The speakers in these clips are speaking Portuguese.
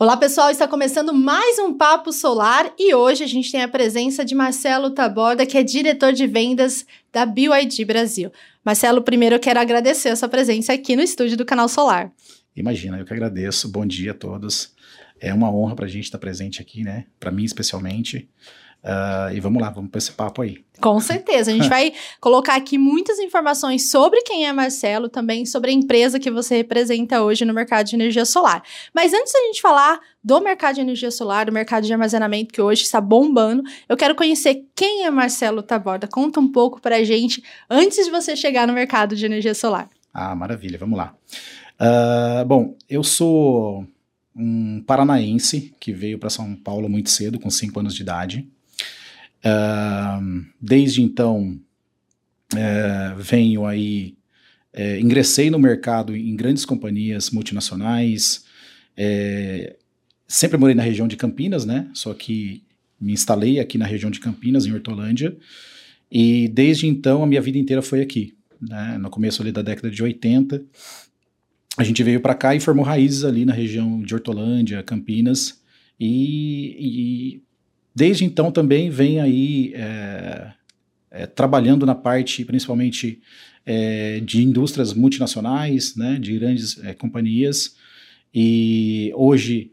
Olá, pessoal, está começando mais um Papo Solar e hoje a gente tem a presença de Marcelo Taborda, que é diretor de vendas da BYD Brasil. Marcelo, primeiro eu quero agradecer a sua presença aqui no estúdio do Canal Solar. Imagina, eu que agradeço. Bom dia a todos. É uma honra para a gente estar presente aqui, né? Para mim, especialmente. Uh, e vamos lá, vamos para esse papo aí. Com certeza. A gente vai colocar aqui muitas informações sobre quem é Marcelo, também sobre a empresa que você representa hoje no mercado de energia solar. Mas antes da gente falar do mercado de energia solar, do mercado de armazenamento que hoje está bombando, eu quero conhecer quem é Marcelo Taborda. Conta um pouco para a gente antes de você chegar no mercado de energia solar. Ah, maravilha. Vamos lá. Uh, bom, eu sou um paranaense que veio para São Paulo muito cedo, com 5 anos de idade. Uh, desde então, uh, venho aí, uh, ingressei no mercado em grandes companhias multinacionais, é, sempre morei na região de Campinas, né? Só que me instalei aqui na região de Campinas, em Hortolândia, e desde então a minha vida inteira foi aqui. Né? No começo ali da década de 80, a gente veio para cá e formou raízes ali na região de Hortolândia, Campinas, e, e Desde então também vem aí é, é, trabalhando na parte, principalmente, é, de indústrias multinacionais, né, de grandes é, companhias, e hoje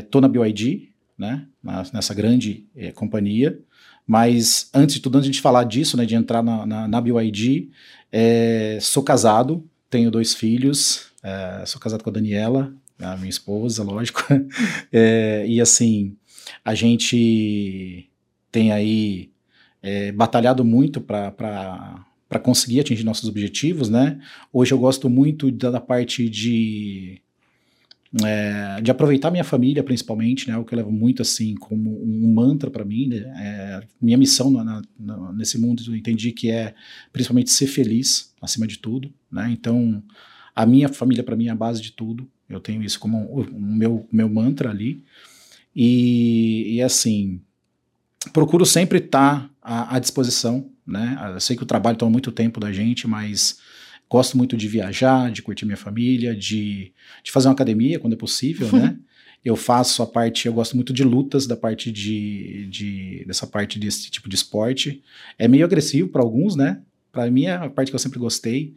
estou é, na BYD, né, nessa grande é, companhia, mas antes de tudo, antes de falar disso, né, de entrar na, na, na BYD, sou casado, tenho dois filhos, sou casado com a Daniela, a minha esposa, lógico, e assim, a gente tem aí é, batalhado muito para conseguir atingir nossos objetivos, né? Hoje eu gosto muito da, da parte de é, de aproveitar minha família, principalmente, né? O que eu levo muito assim como um mantra para mim. Né? É, minha missão na, na, nesse mundo eu entendi que é principalmente ser feliz acima de tudo, né? Então a minha família para mim é a base de tudo. Eu tenho isso como o, meu meu mantra ali. E, e assim, procuro sempre estar tá à, à, disposição, né? Eu sei que o trabalho toma muito tempo da gente, mas gosto muito de viajar, de curtir minha família, de, de fazer uma academia quando é possível, né? Eu faço a parte, eu gosto muito de lutas, da parte de, de dessa parte desse tipo de esporte. É meio agressivo para alguns, né? Para mim é a parte que eu sempre gostei.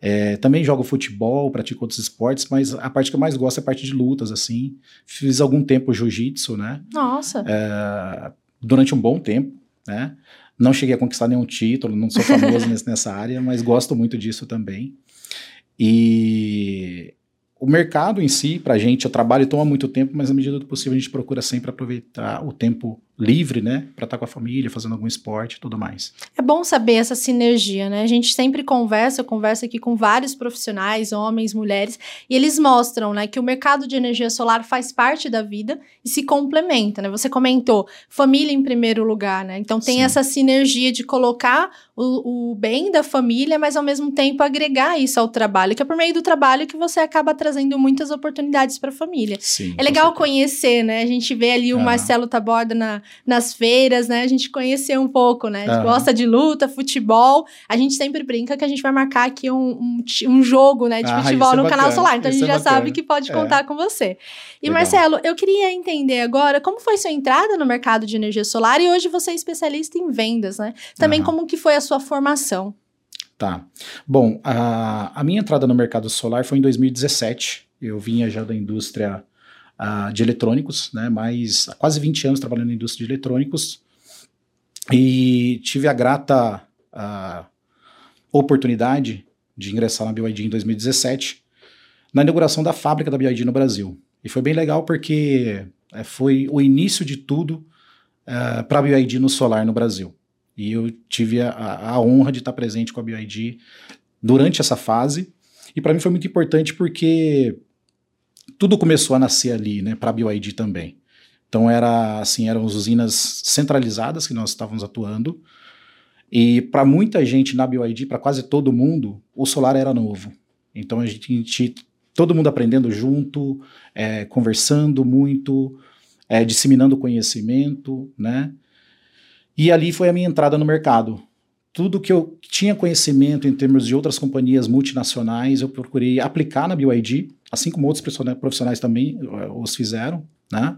É, também jogo futebol, pratico outros esportes, mas a parte que eu mais gosto é a parte de lutas, assim. Fiz algum tempo jiu-jitsu, né? Nossa! É, durante um bom tempo, né? Não cheguei a conquistar nenhum título, não sou famoso nessa área, mas gosto muito disso também. E o mercado em si, para a gente, o trabalho toma muito tempo, mas na medida do possível a gente procura sempre aproveitar o tempo livre, né, para estar tá com a família, fazendo algum esporte e tudo mais. É bom saber essa sinergia, né? A gente sempre conversa, eu converso aqui com vários profissionais, homens, mulheres, e eles mostram, né, que o mercado de energia solar faz parte da vida e se complementa, né? Você comentou família em primeiro lugar, né? Então tem Sim. essa sinergia de colocar o, o bem da família, mas ao mesmo tempo agregar isso ao trabalho, que é por meio do trabalho que você acaba trazendo muitas oportunidades para a família. Sim, é legal conhecer, né? A gente vê ali o ah. Marcelo Taborda na, nas feiras, né? A gente conheceu um pouco, né? Ah. gosta de luta, futebol. A gente sempre brinca que a gente vai marcar aqui um, um, um jogo, né, de ah, futebol é no canal solar. Então a gente é já sabe que pode é. contar com você. E legal. Marcelo, eu queria entender agora como foi sua entrada no mercado de energia solar e hoje você é especialista em vendas, né? Também como que foi a sua formação. Tá. Bom, a, a minha entrada no mercado solar foi em 2017. Eu vinha já da indústria uh, de eletrônicos, né, mais há quase 20 anos trabalhando na indústria de eletrônicos, e tive a grata uh, oportunidade de ingressar na BYD em 2017, na inauguração da fábrica da BYD no Brasil. E foi bem legal porque é, foi o início de tudo uh, para a BYD no solar no Brasil. E eu tive a, a, honra de estar presente com a BYD durante essa fase. E para mim foi muito importante porque tudo começou a nascer ali, né, para a BYD também. Então era assim, eram usinas centralizadas que nós estávamos atuando. E para muita gente na BYD, para quase todo mundo, o solar era novo. Então a gente, todo mundo aprendendo junto, é, conversando muito, é, disseminando conhecimento, né? E ali foi a minha entrada no mercado. Tudo que eu tinha conhecimento em termos de outras companhias multinacionais, eu procurei aplicar na BYD assim como outros profissionais também uh, os fizeram, né?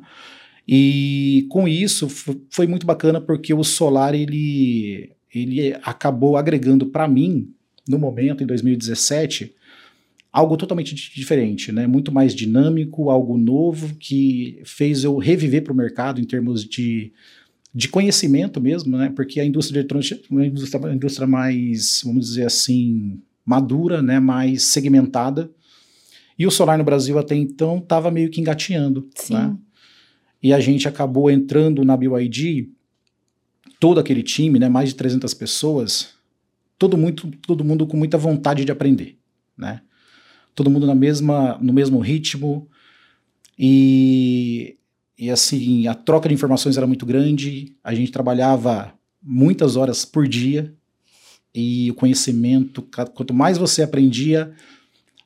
E com isso foi muito bacana porque o solar ele, ele acabou agregando para mim, no momento, em 2017, algo totalmente diferente, né? muito mais dinâmico, algo novo que fez eu reviver para o mercado em termos de, de conhecimento mesmo, né? porque a indústria eletrônica é uma indústria, uma indústria mais, vamos dizer assim, madura, né? mais segmentada, e o solar no Brasil até então estava meio que engateando. Sim. Né? E a gente acabou entrando na BYD, todo aquele time, né, mais de 300 pessoas, todo, muito, todo mundo com muita vontade de aprender. Né? Todo mundo na mesma, no mesmo ritmo. E, e assim, a troca de informações era muito grande, a gente trabalhava muitas horas por dia, e o conhecimento, quanto mais você aprendia,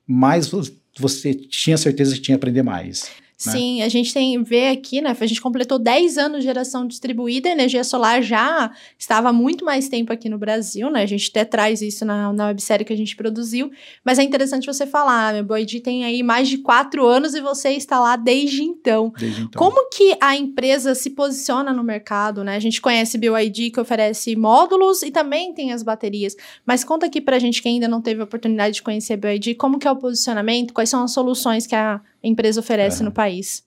mais você tinha certeza que tinha que aprender mais. Né? Sim, a gente tem vê aqui, né? A gente completou 10 anos de geração distribuída, a energia solar já estava há muito mais tempo aqui no Brasil, né? A gente até traz isso na, na websérie que a gente produziu, mas é interessante você falar, meu Boyd tem aí mais de 4 anos e você está lá desde então. Desde então. Como que a empresa se posiciona no mercado, né? A gente conhece BYD que oferece módulos e também tem as baterias, mas conta aqui pra gente que ainda não teve a oportunidade de conhecer a BYD, como que é o posicionamento, quais são as soluções que a empresa oferece é. no país.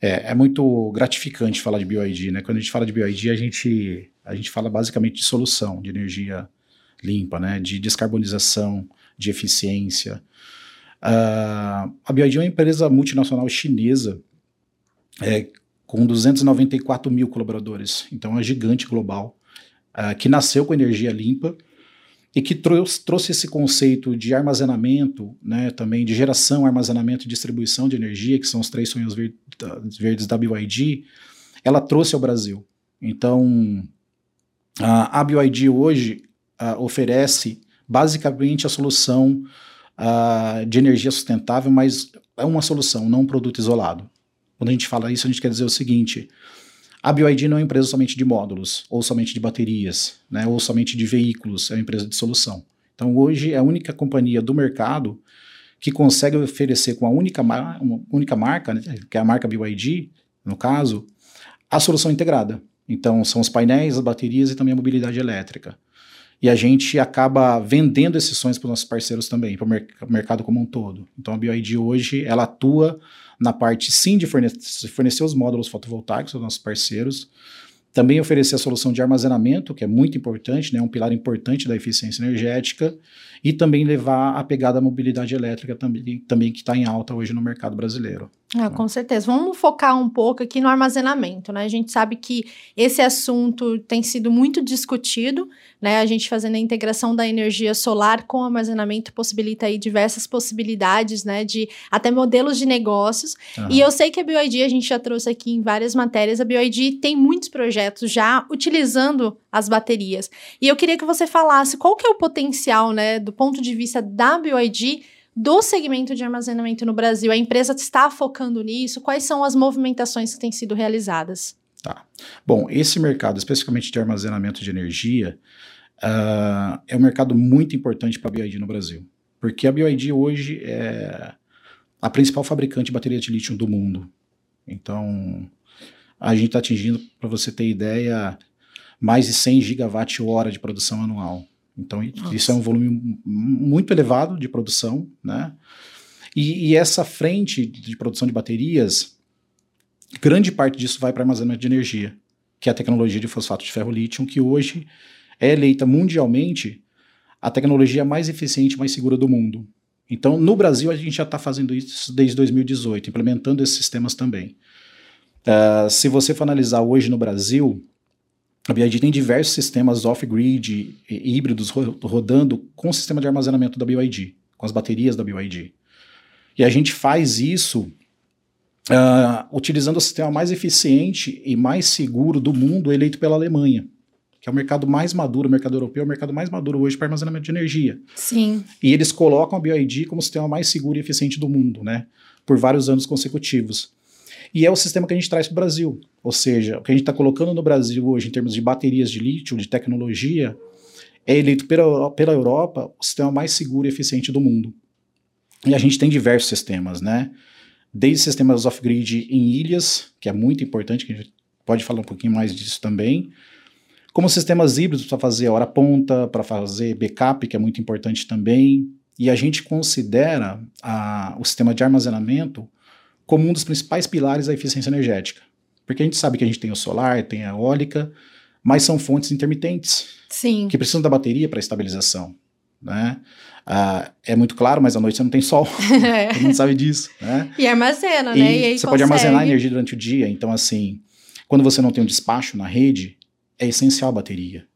É, é muito gratificante falar de BioID, né? Quando a gente fala de BioID, a gente, a gente fala basicamente de solução de energia limpa, né? De descarbonização, de eficiência. Uh, a BioID é uma empresa multinacional chinesa é, com 294 mil colaboradores, então é uma gigante global, uh, que nasceu com energia limpa e que trouxe, trouxe esse conceito de armazenamento, né, também de geração, armazenamento e distribuição de energia, que são os três sonhos verdes da BYD, ela trouxe ao Brasil. Então, a BYD hoje oferece basicamente a solução de energia sustentável, mas é uma solução, não um produto isolado. Quando a gente fala isso, a gente quer dizer o seguinte: a BioID não é uma empresa somente de módulos, ou somente de baterias, né, ou somente de veículos, é uma empresa de solução. Então hoje é a única companhia do mercado que consegue oferecer com a única, uma única marca, né, que é a marca BYD, no caso, a solução integrada. Então são os painéis, as baterias e também a mobilidade elétrica. E a gente acaba vendendo esses sonhos para os nossos parceiros também, para o mer mercado como um todo. Então a BYD hoje ela atua na parte sim de fornecer, fornecer os módulos fotovoltaicos aos nossos parceiros, também oferecer a solução de armazenamento, que é muito importante, né, um pilar importante da eficiência energética, e também levar a pegada da mobilidade elétrica também, também que está em alta hoje no mercado brasileiro. Ah, com certeza. Vamos focar um pouco aqui no armazenamento, né? A gente sabe que esse assunto tem sido muito discutido, né? A gente fazendo a integração da energia solar com armazenamento possibilita aí diversas possibilidades, né? De até modelos de negócios. Uhum. E eu sei que a BioID, a gente já trouxe aqui em várias matérias, a BioID tem muitos projetos já utilizando as baterias. E eu queria que você falasse qual que é o potencial, né? Do ponto de vista da BioID do segmento de armazenamento no Brasil? A empresa está focando nisso? Quais são as movimentações que têm sido realizadas? Tá. Bom, esse mercado, especificamente de armazenamento de energia, uh, é um mercado muito importante para a BioID no Brasil. Porque a BioID hoje é a principal fabricante de bateria de lítio do mundo. Então, a gente está atingindo, para você ter ideia, mais de 100 gigawatt-hora de produção anual. Então, Nossa. isso é um volume muito elevado de produção, né? E, e, essa frente de produção de baterias, grande parte disso vai para armazenamento de energia, que é a tecnologia de fosfato de ferro-lítio, que hoje é eleita mundialmente a tecnologia mais eficiente e mais segura do mundo. Então, no Brasil, a gente já está fazendo isso desde 2018, implementando esses sistemas também. Uh, se você for analisar hoje no Brasil, a BYD tem diversos sistemas off-grid e híbridos rodando com o sistema de armazenamento da BYD, com as baterias da BYD. E a gente faz isso uh, utilizando o sistema mais eficiente e mais seguro do mundo eleito pela Alemanha, que é o mercado mais maduro, o mercado europeu é o mercado mais maduro hoje para armazenamento de energia. Sim. E eles colocam a BYD como o sistema mais seguro e eficiente do mundo, né? Por vários anos consecutivos. E é o sistema que a gente traz para o Brasil. Ou seja, o que a gente está colocando no Brasil hoje em termos de baterias de lítio, de tecnologia, é eleito pela, pela Europa o sistema mais seguro e eficiente do mundo. E a gente tem diversos sistemas, né? Desde sistemas off-grid em ilhas, que é muito importante, que a gente pode falar um pouquinho mais disso também, como sistemas híbridos para fazer hora ponta, para fazer backup, que é muito importante também. E a gente considera a, o sistema de armazenamento como um dos principais pilares da eficiência energética. Porque a gente sabe que a gente tem o solar, tem a eólica, mas são fontes intermitentes. Sim. Que precisam da bateria para estabilização. Né? Ah, é muito claro, mas à noite você não tem sol. Todo mundo sabe disso. Né? E armazena, e né? E você consegue. pode armazenar energia durante o dia. Então, assim, quando você não tem um despacho na rede, é essencial a bateria.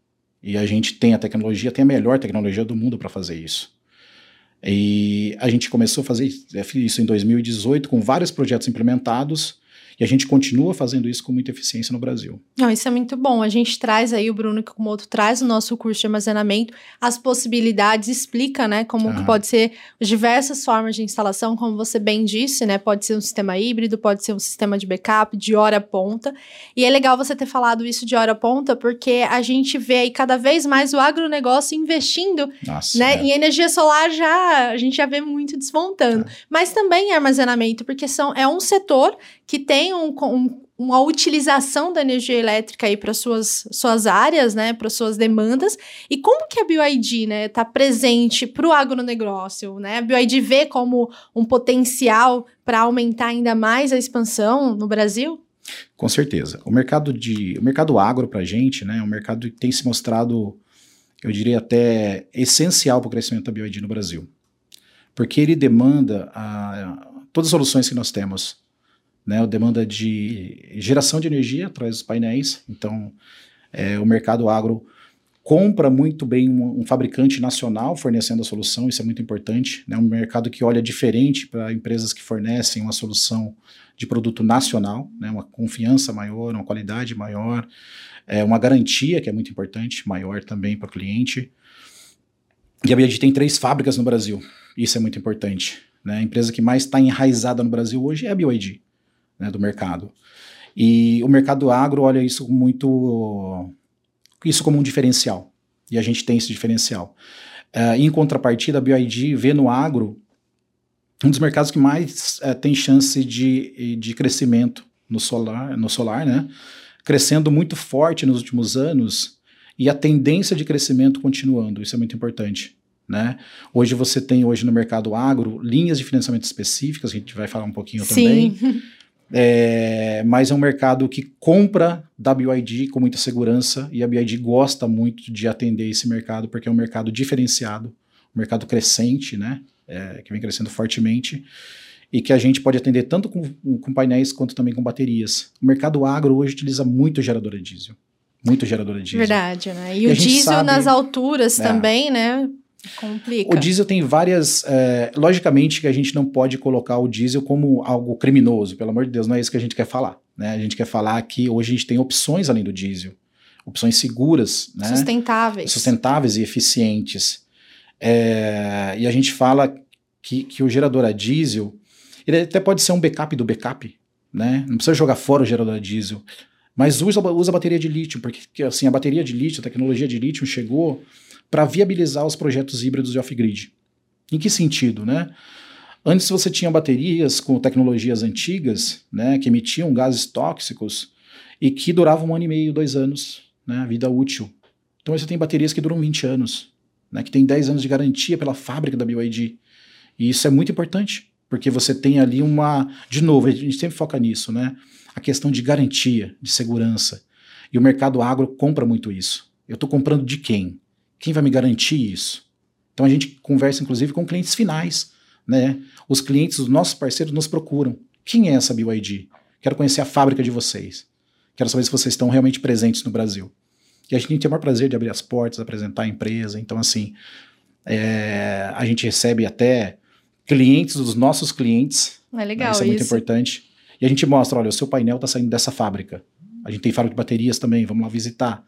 E a gente tem a tecnologia, tem a melhor tecnologia do mundo para fazer isso. E a gente começou a fazer isso em 2018 com vários projetos implementados e a gente continua fazendo isso com muita eficiência no Brasil. Não, isso é muito bom. A gente traz aí, o Bruno Kikumoto traz o nosso curso de armazenamento, as possibilidades, explica, né, como uhum. que pode ser diversas formas de instalação, como você bem disse, né, pode ser um sistema híbrido, pode ser um sistema de backup, de hora ponta. E é legal você ter falado isso de hora ponta, porque a gente vê aí cada vez mais o agronegócio investindo, Nossa, né, é. em energia solar já, a gente já vê muito desmontando. É. Mas também armazenamento, porque são, é um setor que tem um, um, uma utilização da energia elétrica aí para suas, suas áreas, né, para suas demandas. E como que a BioID, né, está presente para o agronegócio, né? A BioID vê como um potencial para aumentar ainda mais a expansão no Brasil? Com certeza. O mercado de, o mercado agro para a gente, né, é um mercado que tem se mostrado, eu diria até essencial para o crescimento da BioID no Brasil, porque ele demanda a, todas as soluções que nós temos né, demanda de geração de energia através dos painéis. Então, é, o mercado agro compra muito bem um, um, fabricante nacional fornecendo a solução, isso é muito importante. É né, um mercado que olha diferente para empresas que fornecem uma solução de produto nacional, né, uma confiança maior, uma qualidade maior, é, uma garantia que é muito importante, maior também para o cliente. E a BID tem três fábricas no Brasil, isso é muito importante. Né? A empresa que mais está enraizada no Brasil hoje é a BioID né, do mercado. E o mercado agro olha isso muito isso como um diferencial. E a gente tem esse diferencial. Uh, em contrapartida, a BioID vê no agro um dos mercados que mais uh, tem chance de, de crescimento no solar, no solar, né? Crescendo muito forte nos últimos anos e a tendência de crescimento continuando. Isso é muito importante. Né? Hoje você tem hoje no mercado agro linhas de financiamento específicas, a gente vai falar um pouquinho Sim. também, É, mas é um mercado que compra da BYD com muita segurança e a BYD gosta muito de atender esse mercado porque é um mercado diferenciado, um mercado crescente, né? É, que vem crescendo fortemente e que a gente pode atender tanto com, com painéis quanto também com baterias. O mercado agro hoje utiliza muito geradora diesel. Muito geradora diesel. Verdade, né? E, e o diesel sabe, nas alturas é, também, né? Complica. O diesel tem várias. É, logicamente que a gente não pode colocar o diesel como algo criminoso, pelo amor de Deus, não é isso que a gente quer falar. Né? A gente quer falar que hoje a gente tem opções além do diesel, opções seguras, né? sustentáveis. Sustentáveis e eficientes. É, e a gente fala que, que o gerador a diesel, ele até pode ser um backup do backup, né? Não precisa jogar fora o gerador a diesel. Mas usa, usa a bateria de lítio, porque assim, a bateria de lítio, a tecnologia de lítio chegou para viabilizar os projetos híbridos de off-grid. Em que sentido, né? Antes você tinha baterias com tecnologias antigas, né, que emitiam gases tóxicos e que duravam um ano e meio, dois anos, né, vida útil. Então você tem baterias que duram 20 anos, né, que tem 10 anos de garantia pela fábrica da BYD. E isso é muito importante, porque você tem ali uma, de novo, a gente sempre foca nisso, né, a questão de garantia, de segurança. E o mercado agro compra muito isso. Eu estou comprando de quem? Quem vai me garantir isso? Então a gente conversa inclusive com clientes finais, né? Os clientes, os nossos parceiros nos procuram. Quem é essa BYD? Quero conhecer a fábrica de vocês. Quero saber se vocês estão realmente presentes no Brasil. E a gente tem o maior prazer de abrir as portas, apresentar a empresa. Então, assim, é, a gente recebe até clientes dos nossos clientes. É legal. Né? Isso é muito importante. E a gente mostra: olha, o seu painel está saindo dessa fábrica. A gente tem fábrica de baterias também, vamos lá visitar.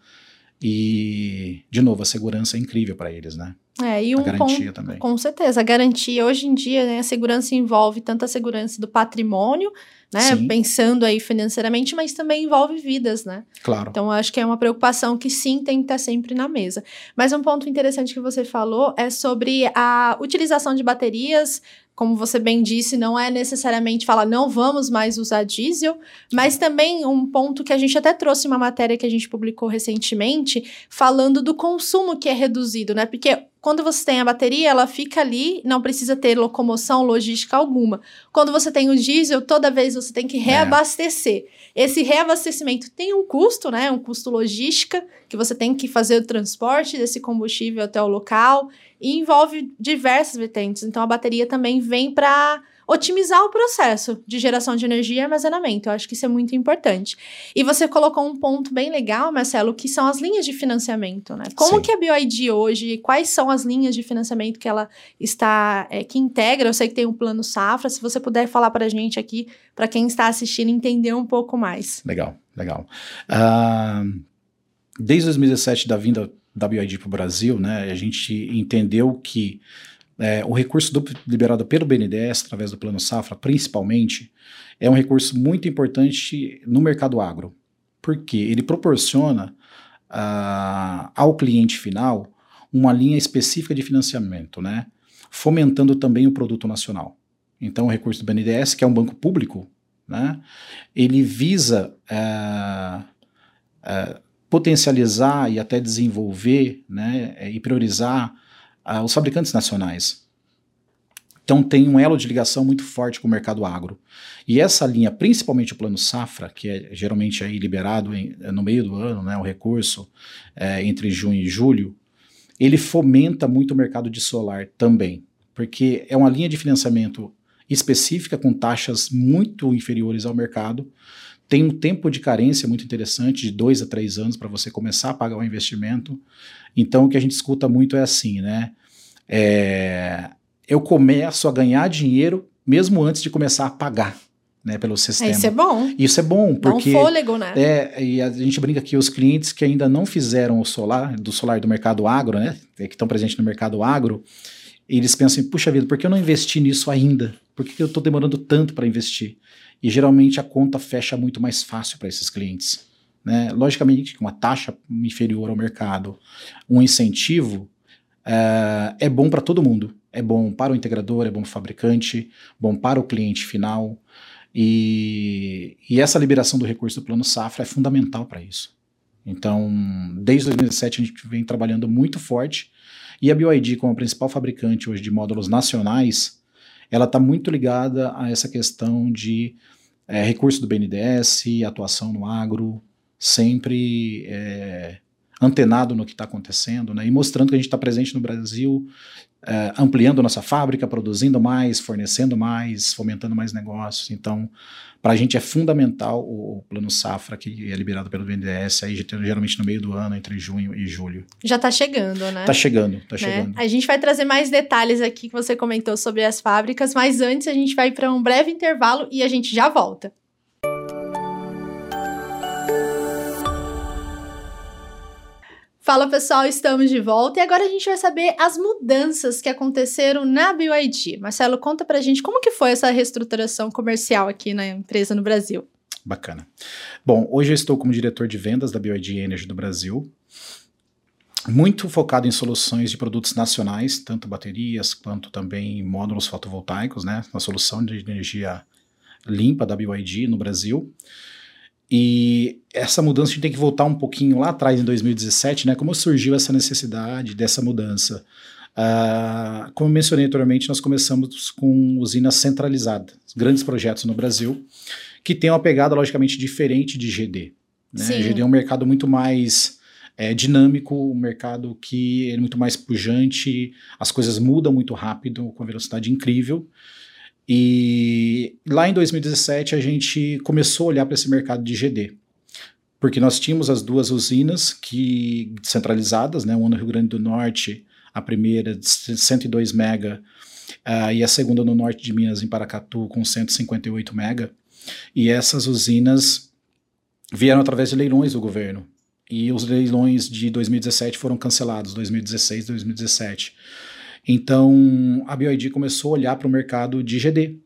E, de novo, a segurança é incrível para eles, né? É, e um a garantia ponto, também. Com certeza. A garantia, hoje em dia, né, a segurança envolve tanto a segurança do patrimônio, né? Sim. Pensando aí financeiramente, mas também envolve vidas, né? Claro. Então, acho que é uma preocupação que sim tem que estar sempre na mesa. Mas um ponto interessante que você falou é sobre a utilização de baterias como você bem disse, não é necessariamente falar não vamos mais usar diesel, mas também um ponto que a gente até trouxe uma matéria que a gente publicou recentemente, falando do consumo que é reduzido, né? Porque quando você tem a bateria, ela fica ali, não precisa ter locomoção, logística alguma. Quando você tem o diesel, toda vez você tem que é. reabastecer. É. Esse reabastecimento tem um custo, né? Um custo logística, que você tem que fazer o transporte desse combustível até o local e envolve diversas vertentes. Então a bateria também vem para otimizar o processo de geração de energia e armazenamento. Eu acho que isso é muito importante. E você colocou um ponto bem legal, Marcelo, que são as linhas de financiamento, né? Como Sim. que a BioID hoje, quais são as linhas de financiamento que ela está, é, que integra? Eu sei que tem um plano safra, se você puder falar para a gente aqui, para quem está assistindo, entender um pouco mais. Legal, legal. Uh, desde 2017, da vinda da BioID para o Brasil, né, a gente entendeu que é, o recurso do, liberado pelo BNDES, através do Plano Safra, principalmente, é um recurso muito importante no mercado agro, porque ele proporciona uh, ao cliente final uma linha específica de financiamento, né, fomentando também o produto nacional. Então, o recurso do BNDES, que é um banco público, né, ele visa uh, uh, potencializar e até desenvolver né, e priorizar uh, os fabricantes nacionais. Então tem um elo de ligação muito forte com o mercado agro. E essa linha, principalmente o plano safra, que é geralmente aí liberado em, no meio do ano, né, o recurso é, entre junho e julho, ele fomenta muito o mercado de solar também, porque é uma linha de financiamento específica com taxas muito inferiores ao mercado, tem um tempo de carência muito interessante, de dois a três anos, para você começar a pagar o investimento. Então, o que a gente escuta muito é assim, né? É, eu começo a ganhar dinheiro mesmo antes de começar a pagar. Né, pelo sistema. Isso é bom. Isso é bom, porque... Dá um fôlego, né? É, e a gente brinca que os clientes que ainda não fizeram o solar, do solar do mercado agro, né, que estão presentes no mercado agro, eles pensam, puxa vida, por que eu não investi nisso ainda? Por que eu estou demorando tanto para investir? E geralmente a conta fecha muito mais fácil para esses clientes. Né? Logicamente, uma taxa inferior ao mercado, um incentivo, é, é bom para todo mundo. É bom para o integrador, é bom para o fabricante, bom para o cliente final. E, e essa liberação do recurso do Plano Safra é fundamental para isso. Então, desde 2017 a gente vem trabalhando muito forte e a BioID, como a principal fabricante hoje de módulos nacionais, ela está muito ligada a essa questão de é, recurso do BNDES, atuação no agro, sempre é, antenado no que está acontecendo, né, e mostrando que a gente está presente no Brasil, é, ampliando nossa fábrica, produzindo mais, fornecendo mais, fomentando mais negócios. Então, para a gente é fundamental o, o, plano safra que é liberado pelo BNDES, aí geralmente no meio do ano, entre junho e julho. Já está chegando, né? Está chegando, está né? chegando. A gente vai trazer mais detalhes aqui que você comentou sobre as fábricas, mas antes a gente vai para um breve intervalo e a gente já volta. Fala pessoal, estamos de volta e agora a gente vai saber as mudanças que aconteceram na BYD. Marcelo, conta pra gente como que foi essa reestruturação comercial aqui na empresa no Brasil. Bacana. Bom, hoje eu estou como diretor de vendas da BYD Energy do Brasil, muito focado em soluções de produtos nacionais, tanto baterias quanto também módulos fotovoltaicos, né, na solução de energia limpa da BYD no Brasil. E essa mudança a gente tem que voltar um pouquinho lá atrás, em 2017, né? Como surgiu essa necessidade dessa mudança? Uh, como mencionei anteriormente, nós começamos com usinas centralizadas, grandes projetos no Brasil, que têm uma pegada logicamente diferente de GD. Né? GD é um mercado muito mais é, dinâmico, um mercado que é muito mais pujante, as coisas mudam muito rápido, com velocidade incrível. E lá em 2017 a gente começou a olhar para esse mercado de GD, porque nós tínhamos as duas usinas que centralizadas, né, uma no Rio Grande do Norte, a primeira de 102 mega uh, e a segunda no norte de Minas em Paracatu com 158 mega. E essas usinas vieram através de leilões do governo. E os leilões de 2017 foram cancelados, 2016, 2017. Então, a BioID começou a olhar para o mercado de GD.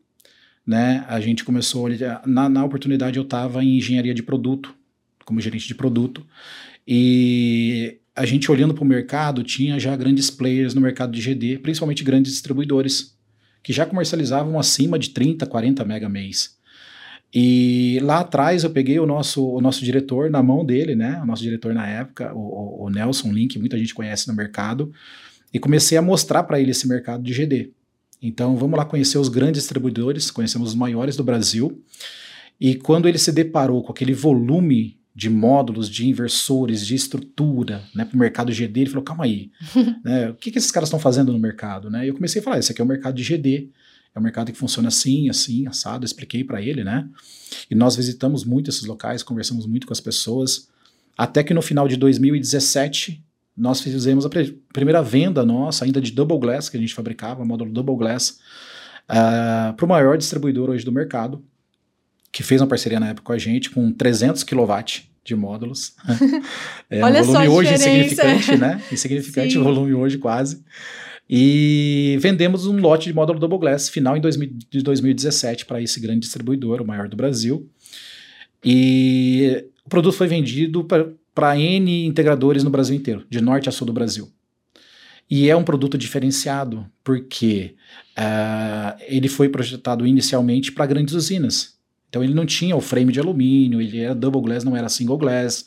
né, a gente começou a olhar, na, na oportunidade eu estava em engenharia de produto, como gerente de produto, e a gente olhando para o mercado, tinha já grandes players no mercado de GD, principalmente grandes distribuidores, que já comercializavam acima de 30, 40 mega mês. E lá atrás eu peguei o nosso, o nosso diretor na mão dele, né? O nosso diretor na época, o, o Nelson Link, muita gente conhece no mercado, e comecei a mostrar para ele esse mercado de GD. Então vamos lá conhecer os grandes distribuidores, conhecemos os maiores do Brasil. E quando ele se deparou com aquele volume de módulos, de inversores, de estrutura, né, para o mercado GD, ele falou, calma aí, né, o que, que esses caras estão fazendo no mercado? Né? E eu comecei a falar, esse aqui é o mercado de GD, é um mercado que funciona assim, assim, assado, expliquei para ele, né? E nós visitamos muito esses locais, conversamos muito com as pessoas, até que no final de 2017 nós fizemos a primeira venda nossa, ainda de Double Glass, que a gente fabricava, módulo Double Glass, uh, ah, para o maior distribuidor hoje do mercado, que fez uma parceria na época com a gente, com 300 kW de módulos. é Olha um volume hoje insignificante, né? Insignificante o volume hoje quase. E vendemos um lote de módulo Double Glass final em 2000, de 2017 para esse grande distribuidor, o maior do Brasil. E o produto foi vendido para N integradores no Brasil inteiro, de norte a sul do Brasil. E é um produto diferenciado, porque uh, ele foi projetado inicialmente para grandes usinas. Então ele não tinha o frame de alumínio, ele era double glass, não era single glass.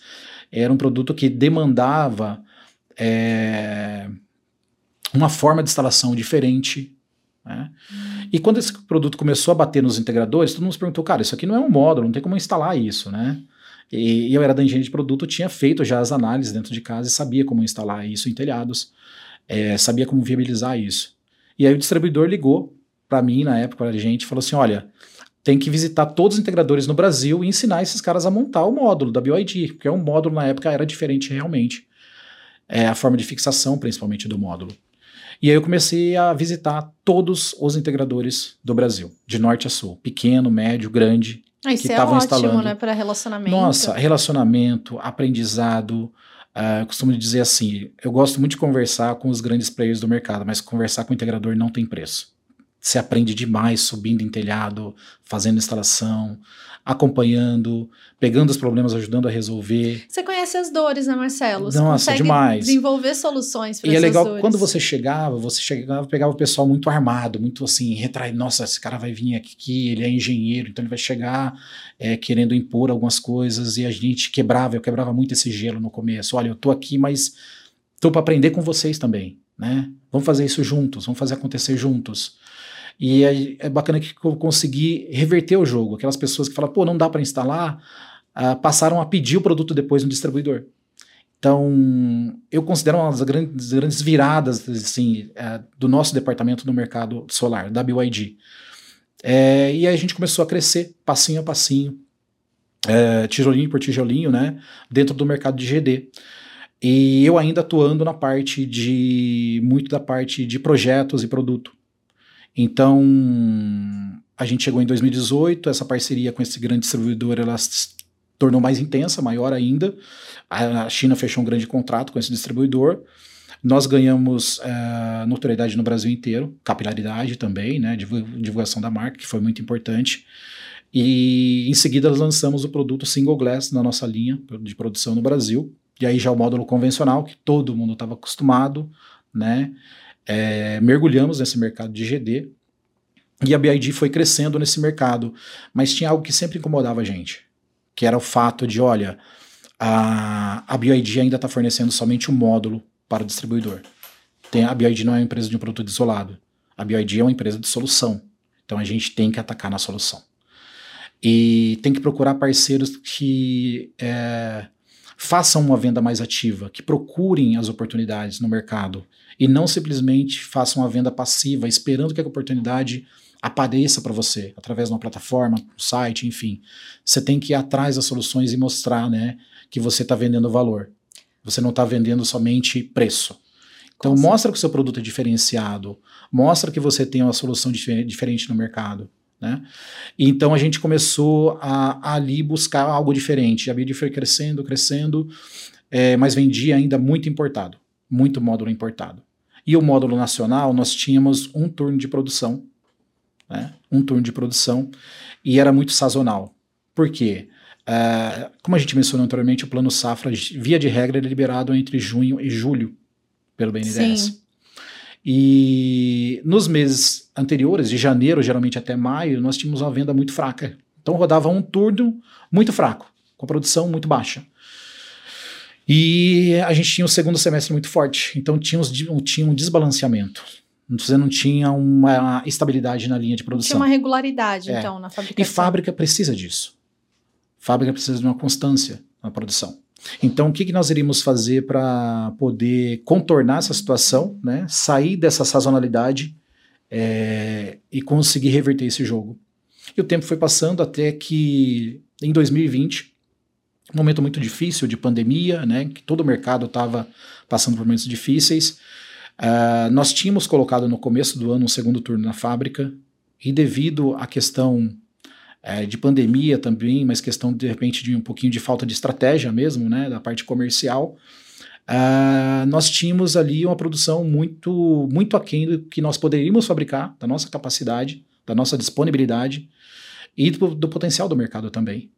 Era um produto que demandava é, uma forma de instalação diferente. Né? E quando esse produto começou a bater nos integradores, todo mundo se perguntou, cara, isso aqui não é um módulo, não tem como instalar isso, né? E, e eu era da engenharia de produto, tinha feito já as análises dentro de casa e sabia como instalar isso em telhados, é, sabia como viabilizar isso. E aí o distribuidor ligou para mim na época, para a gente, falou assim, olha, tem que visitar todos os integradores no Brasil e ensinar esses caras a montar o módulo da BioID, porque é um módulo na época era diferente realmente. É a forma de fixação, principalmente, do módulo. E aí eu comecei a visitar todos os integradores do Brasil, de norte a sul, pequeno, médio, grande, ah, que estavam é ótimo, instalando. né, para relacionamento. Nossa, relacionamento, aprendizado. Uh, eu costumo dizer assim, eu gosto muito de conversar com os grandes players do mercado, mas conversar com o integrador não tem preço. Você aprende demais subindo em telhado, fazendo instalação, acompanhando, pegando os problemas, ajudando a resolver. Você conhece as dores, né, Marcelo? Você Nossa, consegue demais. desenvolver soluções para E é legal dores. quando você chegava, você chegava, pegava o pessoal muito armado, muito assim, retraído. Nossa, esse cara vai vir aqui, ele é engenheiro, então ele vai chegar é, querendo impor algumas coisas e a gente quebrava, eu quebrava muito esse gelo no começo. Olha, eu tô aqui, mas tô para aprender com vocês também, né? Vamos fazer isso juntos, vamos fazer acontecer juntos. E é, é bacana que eu consegui reverter o jogo. Aquelas pessoas que falam, pô, não dá para instalar, uh, passaram a pedir o produto depois no distribuidor. Então, eu considero uma das grandes, grandes viradas assim, uh, do nosso departamento no mercado solar, da BYD. É, e aí a gente começou a crescer, passinho a passinho, é, tijolinho por tijolinho, né, dentro do mercado de GD. E eu ainda atuando na parte de, muito da parte de projetos e produto. Então, a gente chegou em 2018, essa parceria com esse grande distribuidor ela se tornou mais intensa, maior ainda. A China fechou um grande contrato com esse distribuidor. Nós ganhamos uh, notoriedade no Brasil inteiro, capilaridade também, né, divulgação da marca, que foi muito importante. E em seguida lançamos o produto Single Glass na nossa linha de produção no Brasil. E aí já o módulo convencional, que todo mundo estava acostumado, né? É, mergulhamos nesse mercado de GD e a BID foi crescendo nesse mercado, mas tinha algo que sempre incomodava a gente, que era o fato de, olha, a, a BID ainda está fornecendo somente um módulo para o distribuidor. Tem, a BID não é uma empresa de um produto isolado, a BID é uma empresa de solução, então a gente tem que atacar na solução. E tem que procurar parceiros que é, façam uma venda mais ativa, que procurem as oportunidades no mercado e não simplesmente façam uma venda passiva, esperando que a oportunidade apareça para você através de uma plataforma, um site, enfim. Você tem que ir atrás das soluções e mostrar, né, que você está vendendo valor. Você não está vendendo somente preço. Então mostra que o seu produto é diferenciado, mostra que você tem uma solução dif diferente no mercado. Né? Então a gente começou a, a ali buscar algo diferente. A BD foi crescendo, crescendo, é, mas vendia ainda muito importado, muito módulo importado. E o módulo nacional, nós tínhamos um turno de produção né? um turno de produção, e era muito sazonal. Por quê? Uh, como a gente mencionou anteriormente, o plano safra, via de regra, é liberado entre junho e julho pelo BNDES. Sim. E nos meses anteriores, de janeiro geralmente até maio, nós tínhamos uma venda muito fraca. Então rodava um turno muito fraco, com produção muito baixa. E a gente tinha o segundo semestre muito forte, então tinha, tinha um desbalanceamento. Você não tinha uma estabilidade na linha de produção. Tinha uma regularidade, é. então, na fábrica. E fábrica precisa disso. Fábrica precisa de uma constância na produção. Então, o que, que nós iríamos fazer para poder contornar essa situação, né? sair dessa sazonalidade é, e conseguir reverter esse jogo? E o tempo foi passando até que, em 2020, um momento muito difícil de pandemia, né, que todo o mercado estava passando por momentos difíceis. Uh, nós tínhamos colocado no começo do ano um segundo turno na fábrica, e devido à questão é, de pandemia também, mas questão de repente de um pouquinho de falta de estratégia mesmo, né, da parte comercial, uh, nós tínhamos ali uma produção muito, muito aquém do que nós poderíamos fabricar, da nossa capacidade, da nossa disponibilidade e do, do potencial do mercado também.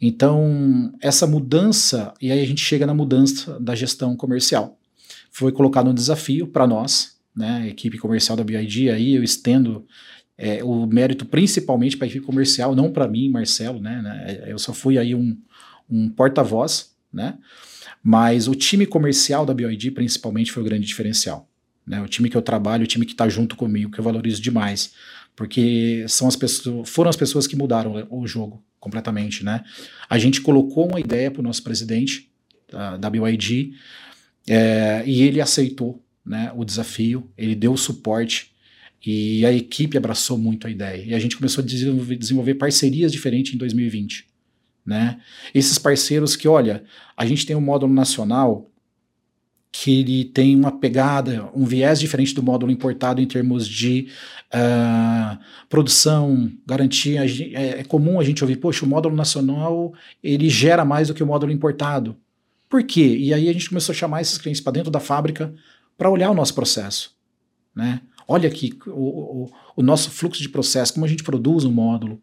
Então, essa mudança, e aí a gente chega na mudança da gestão comercial. Foi colocado um desafio para nós, né, equipe comercial da BID, aí eu estendo é, o mérito principalmente para a equipe comercial, não para mim, Marcelo, né, né, eu só fui aí um, um porta-voz, né, mas o time comercial da BioID principalmente foi o grande diferencial. Né, o time que eu trabalho, o time que está junto comigo, que eu valorizo demais, porque são as pessoas, foram as pessoas que mudaram o jogo completamente, né? A gente colocou uma ideia para o nosso presidente da, BYD é, e ele aceitou né, o desafio, ele deu suporte e a equipe abraçou muito a ideia. E a gente começou a desenvolver, desenvolver parcerias diferentes em 2020. Né? Esses parceiros que, olha, a gente tem um módulo nacional que ele tem uma pegada, um viés diferente do módulo importado em termos de uh, produção, garantia. É, é, comum a gente ouvir, poxa, o módulo nacional ele gera mais do que o módulo importado. Por quê? E aí a gente começou a chamar esses clientes para dentro da fábrica para olhar o nosso processo. Né? Olha aqui o, o, o nosso fluxo de processo, como a gente produz um módulo.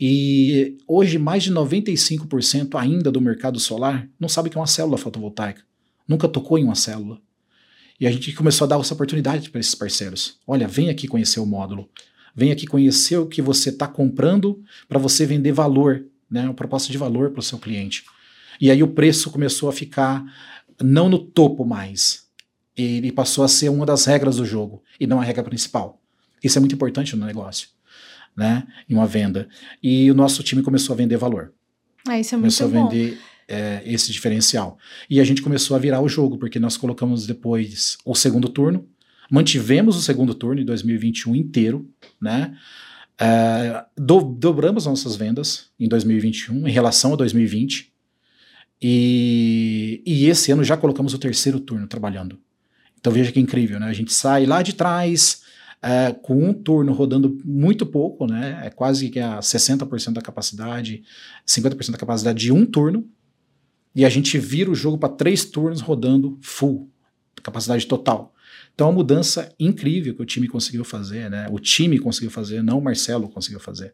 E hoje mais de 95% ainda do mercado solar não sabe o que é uma célula fotovoltaica nunca tocou em uma célula. E a gente começou a dar essa oportunidade para esses parceiros. Olha, vem aqui conhecer o módulo. Vem aqui conhecer o que você está comprando para você vender valor, né? Uma proposta de valor para o seu cliente. E aí o preço começou a ficar não no topo mais. Ele passou a ser uma das regras do jogo e não a regra principal. Isso é muito importante no negócio, né? Em uma venda. E o nosso time começou a vender valor. Ah, isso é muito começou bom. a vender é, esse diferencial. E a gente começou a virar o jogo, porque nós colocamos depois o segundo turno, mantivemos o segundo turno em 2021 inteiro, né? É, do, dobramos nossas vendas em 2021 em relação a 2020. E, e esse ano já colocamos o terceiro turno trabalhando. Então veja que incrível, né? A gente sai lá de trás é, com um turno rodando muito pouco, né? É quase que a 60% da capacidade, 50% da capacidade de um turno, e a gente vira o jogo para três turnos rodando full, capacidade total. Então, é uma mudança incrível que o time conseguiu fazer, né? O time conseguiu fazer, não o Marcelo conseguiu fazer,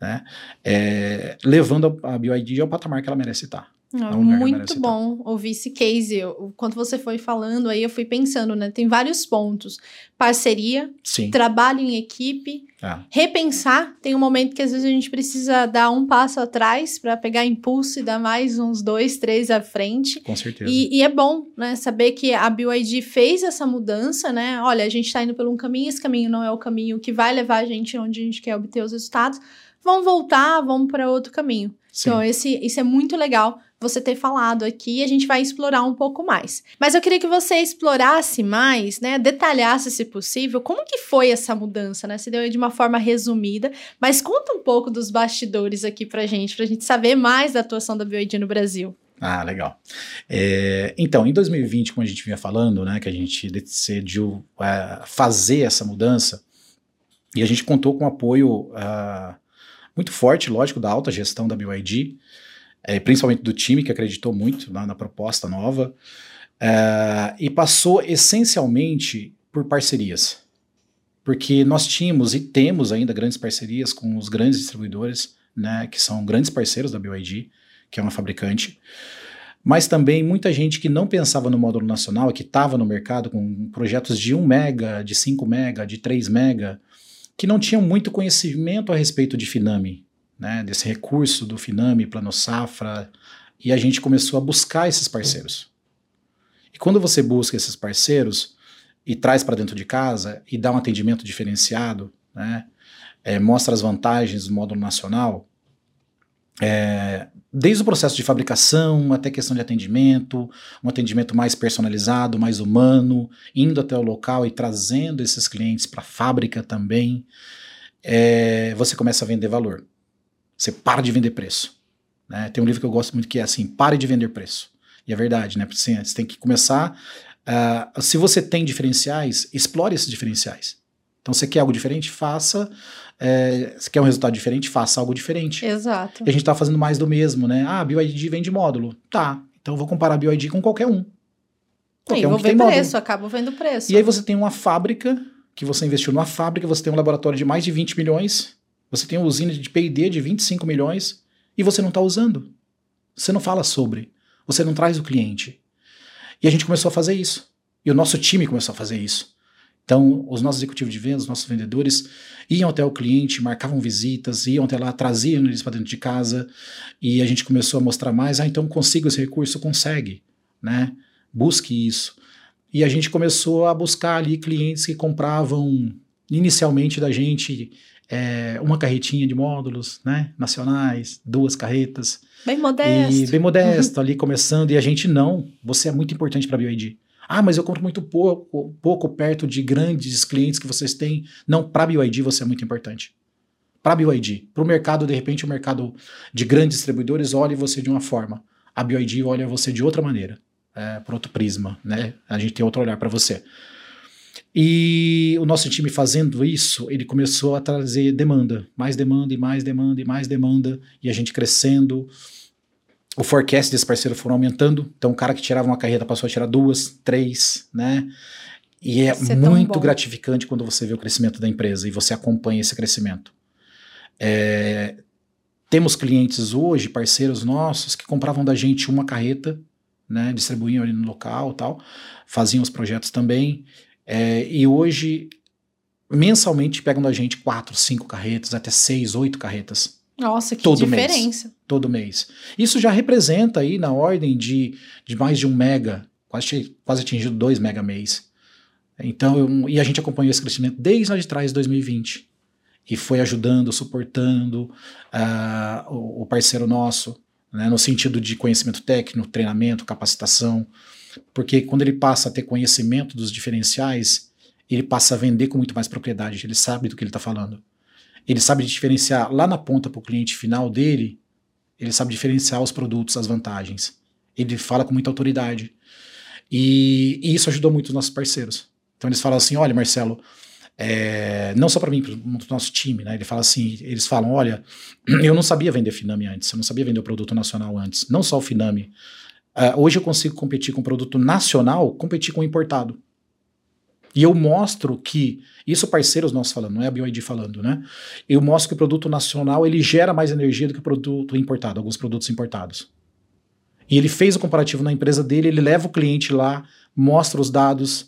né? É, levando a, a BioID ao patamar que ela merece estar. Ah, muito bom ouvir esse case. Quando você foi falando aí, eu fui pensando, né? Tem vários pontos. Parceria, Sim. trabalho em equipe, ah. repensar. Tem um momento que às vezes a gente precisa dar um passo atrás para pegar impulso e dar mais uns dois, três à frente. Com certeza. E, e é bom, né? Saber que a BioID fez essa mudança, né? Olha, a gente está indo por um caminho, esse caminho não é o caminho que vai levar a gente onde a gente quer obter os resultados. Vamos voltar, vamos para outro caminho. Sim. Então, esse, isso é muito legal você ter falado aqui, a gente vai explorar um pouco mais. Mas eu queria que você explorasse mais, né, detalhasse se possível, como que foi essa mudança, né? Você deu de uma forma resumida, mas conta um pouco dos bastidores aqui pra gente, pra gente saber mais da atuação da BioID no Brasil. Ah, legal. É, então, em 2020, como a gente vinha falando, né, que a gente decidiu uh, fazer essa mudança, e a gente contou com apoio uh, muito forte, lógico, da alta gestão da BYD, é, principalmente do time que acreditou muito na, na proposta nova, é, e passou essencialmente por parcerias. porque nós tínhamos e temos ainda grandes parcerias com os grandes distribuidores, né, que são grandes parceiros da BYD, que é uma fabricante, mas também muita gente que não pensava no módulo nacional, que estava no mercado com projetos de 1 mega, de 5 mega, de 3 mega, que não tinham muito conhecimento a respeito de Finame, né, desse recurso do Finame, Plano Safra, e a gente começou a buscar esses parceiros. E quando você busca esses parceiros e traz para dentro de casa e dá um atendimento diferenciado, né, é, mostra as vantagens do módulo nacional, é, desde o processo de fabricação até questão de atendimento, um atendimento mais personalizado, mais humano, indo até o local e trazendo esses clientes para a fábrica também, é, você começa a vender valor. Você para de vender preço. Né? Tem um livro que eu gosto muito que é assim: pare de vender preço. E é verdade, né? Assim, você tem que começar. Uh, se você tem diferenciais, explore esses diferenciais. Então, você quer algo diferente? Faça. É, você quer um resultado diferente? Faça algo diferente. Exato. E a gente está fazendo mais do mesmo, né? Ah, BioID vende módulo. Tá. Então, eu vou comparar BioID com qualquer um. Qualquer um vou ver preço, módulo. acabo vendo preço. E aí você tem uma fábrica, que você investiu numa fábrica, você tem um laboratório de mais de 20 milhões, você tem uma usina de P&D de 25 milhões, e você não está usando. Você não fala sobre. Você não traz o cliente. E a gente começou a fazer isso. E o nosso time começou a fazer isso. Então, os nossos executivos de vendas, os nossos vendedores iam até o cliente, marcavam visitas, iam até lá, traziam eles para dentro de casa e a gente começou a mostrar mais. Ah, então consigo esse recurso? Consegue, né? Busque isso. E a gente começou a buscar ali clientes que compravam inicialmente da gente é, uma carretinha de módulos, né, nacionais, duas carretas. Bem modesto. E bem modesto ali começando, e a gente não, você é muito importante para a BioID. Ah, mas eu compro muito pouco, pouco perto de grandes clientes que vocês têm. Não, para a BioID você é muito importante. Para a BioID. Para o mercado, de repente, o mercado de grandes distribuidores olha você de uma forma. A BioID olha você de outra maneira, é, por outro prisma, né? A gente tem outro olhar para você. E o nosso time fazendo isso, ele começou a trazer demanda, mais demanda e mais demanda e mais demanda, e a gente crescendo. O forecast desse parceiro foram aumentando, então o cara que tirava uma carreta passou a tirar duas, três, né? E é, é muito gratificante quando você vê o crescimento da empresa e você acompanha esse crescimento. É, temos clientes hoje, parceiros nossos, que compravam da gente uma carreta, né? Distribuíam ali no local tal, faziam os projetos também. É, e hoje, mensalmente, pegam da gente quatro, cinco carretas, até seis, oito carretas. Nossa, que todo diferença. Mês, todo mês. Isso já representa aí na ordem de, de mais de um mega, quase, quase atingido dois mega mês. Então, eu, e a gente acompanhou esse crescimento desde lá de trás, 2020. E foi ajudando, suportando uh, o, o, parceiro nosso, né, no sentido de conhecimento técnico, treinamento, capacitação. Porque quando ele passa a ter conhecimento dos diferenciais, ele passa a vender com muito mais propriedade, ele sabe do que ele está falando. Ele sabe diferenciar lá na ponta para o cliente final dele, ele sabe diferenciar os produtos, as vantagens. Ele fala com muita autoridade. E, e isso ajudou muito os nossos parceiros. Então eles falam assim: olha, Marcelo, é, não só para mim, para o nosso time, né? Ele fala assim, eles falam, olha, eu não sabia vender Finame antes, eu não sabia vender o produto nacional antes, não só o Finame, Uh, hoje eu consigo competir com produto nacional, competir com importado. E eu mostro que, isso parceiros nossos falando, não é a BioID falando, né? Eu mostro que o produto nacional ele gera mais energia do que o produto importado, alguns produtos importados. E ele fez o comparativo na empresa dele, ele leva o cliente lá, mostra os dados,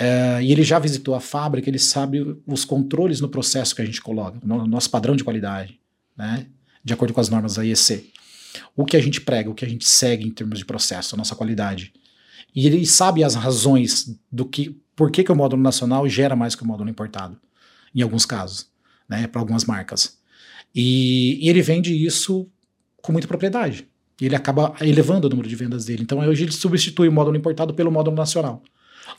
uh, e ele já visitou a fábrica, ele sabe os controles no processo que a gente coloca, no nosso padrão de qualidade, né? De acordo com as normas da IEC o que a gente prega, o que a gente segue em termos de processo, a nossa qualidade. E ele sabe as razões do que, por que, que o módulo nacional gera mais que o módulo importado, em alguns casos, né, para algumas marcas. E, e, ele vende isso com muita propriedade. E ele acaba elevando o número de vendas dele. Então hoje ele substitui o módulo importado pelo módulo nacional.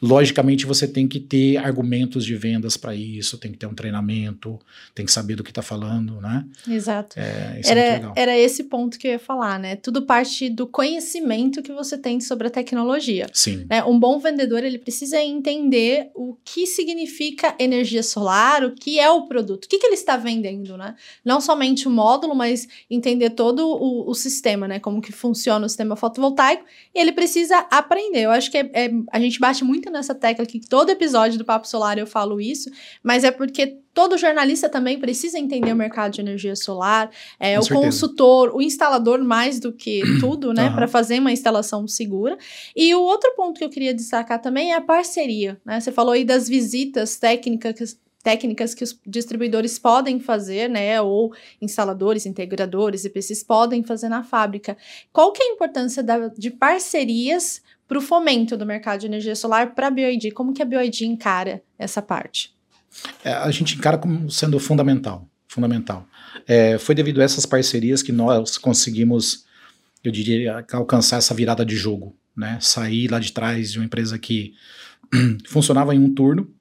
Logicamente, você tem que ter argumentos de vendas para isso, tem que ter um treinamento, tem que saber do que está falando, né? Exato. É, era, é era esse ponto que eu ia falar, né? Tudo parte do conhecimento que você tem sobre a tecnologia. Sim. Né? Um bom vendedor, ele precisa entender o que significa energia solar, o que é o produto, o que, que ele está vendendo, né? Não somente o módulo, mas entender todo o, o sistema, né? Como que funciona o sistema fotovoltaico, e ele precisa aprender. Eu acho que é, é, a gente bate muito muito nessa tecla que todo episódio do Papo Solar eu falo isso, mas é porque todo jornalista também precisa entender o mercado de energia solar, é, o certeza. consultor, o instalador mais do que tudo, né, uhum. para fazer uma instalação segura. E o outro ponto que eu queria destacar também é a parceria, né? Você falou aí das visitas técnicas técnicas que os distribuidores podem fazer, né, ou instaladores, integradores, e EPCs podem fazer na fábrica. Qual que é a importância da, de parcerias para o fomento do mercado de energia solar para a BioID? Como que a BioID encara essa parte? É, a gente encara como sendo fundamental, fundamental. É, foi devido a essas parcerias que nós conseguimos, eu diria, alcançar essa virada de jogo, né? Sair lá de trás de uma empresa que funcionava em um turno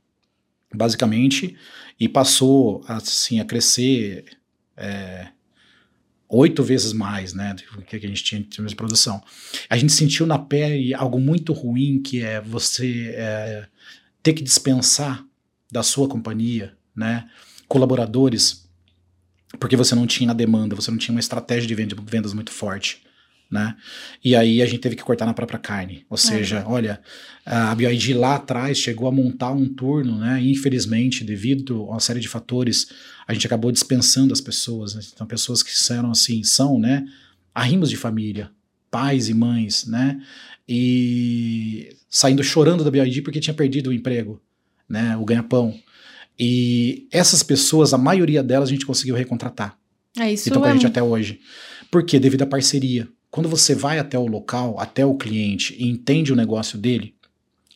basicamente, e passou assim a crescer é, oito vezes mais, né, do que a gente tinha em termos de produção. A gente sentiu na pele algo muito ruim, que é você é, ter que dispensar da sua companhia, né, colaboradores, porque você não tinha a demanda, você não tinha uma estratégia de vendas muito forte né? E aí a gente teve que cortar na própria carne. Ou seja, é. olha, a BioID lá atrás chegou a montar um turno, né? Infelizmente, devido a uma série de fatores, a gente acabou dispensando as pessoas. Né? Então, pessoas que eram assim, são, né? Arrimos de família, pais e mães, né? E saindo chorando da BioID porque tinha perdido o emprego, né? O ganha-pão. E essas pessoas, a maioria delas, a gente conseguiu recontratar. É isso. Então, com a gente até hoje. Por quê? Devido à parceria. Quando você vai até o local, até o cliente e entende o negócio dele,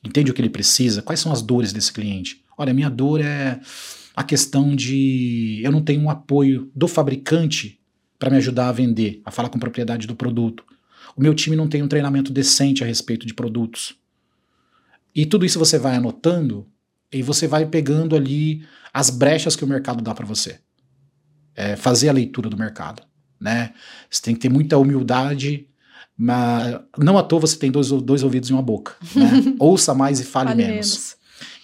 entende o que ele precisa, quais são as dores desse cliente? Olha, minha dor é a questão de eu não tenho um apoio do fabricante para me ajudar a vender, a falar com propriedade do produto. O meu time não tem um treinamento decente a respeito de produtos. E tudo isso você vai anotando e você vai pegando ali as brechas que o mercado dá para você. É fazer a leitura do mercado né? Você tem que ter muita humildade, mas não à toa você tem dois, dois ouvidos e uma boca. Né? Ouça mais e fale, fale menos. menos.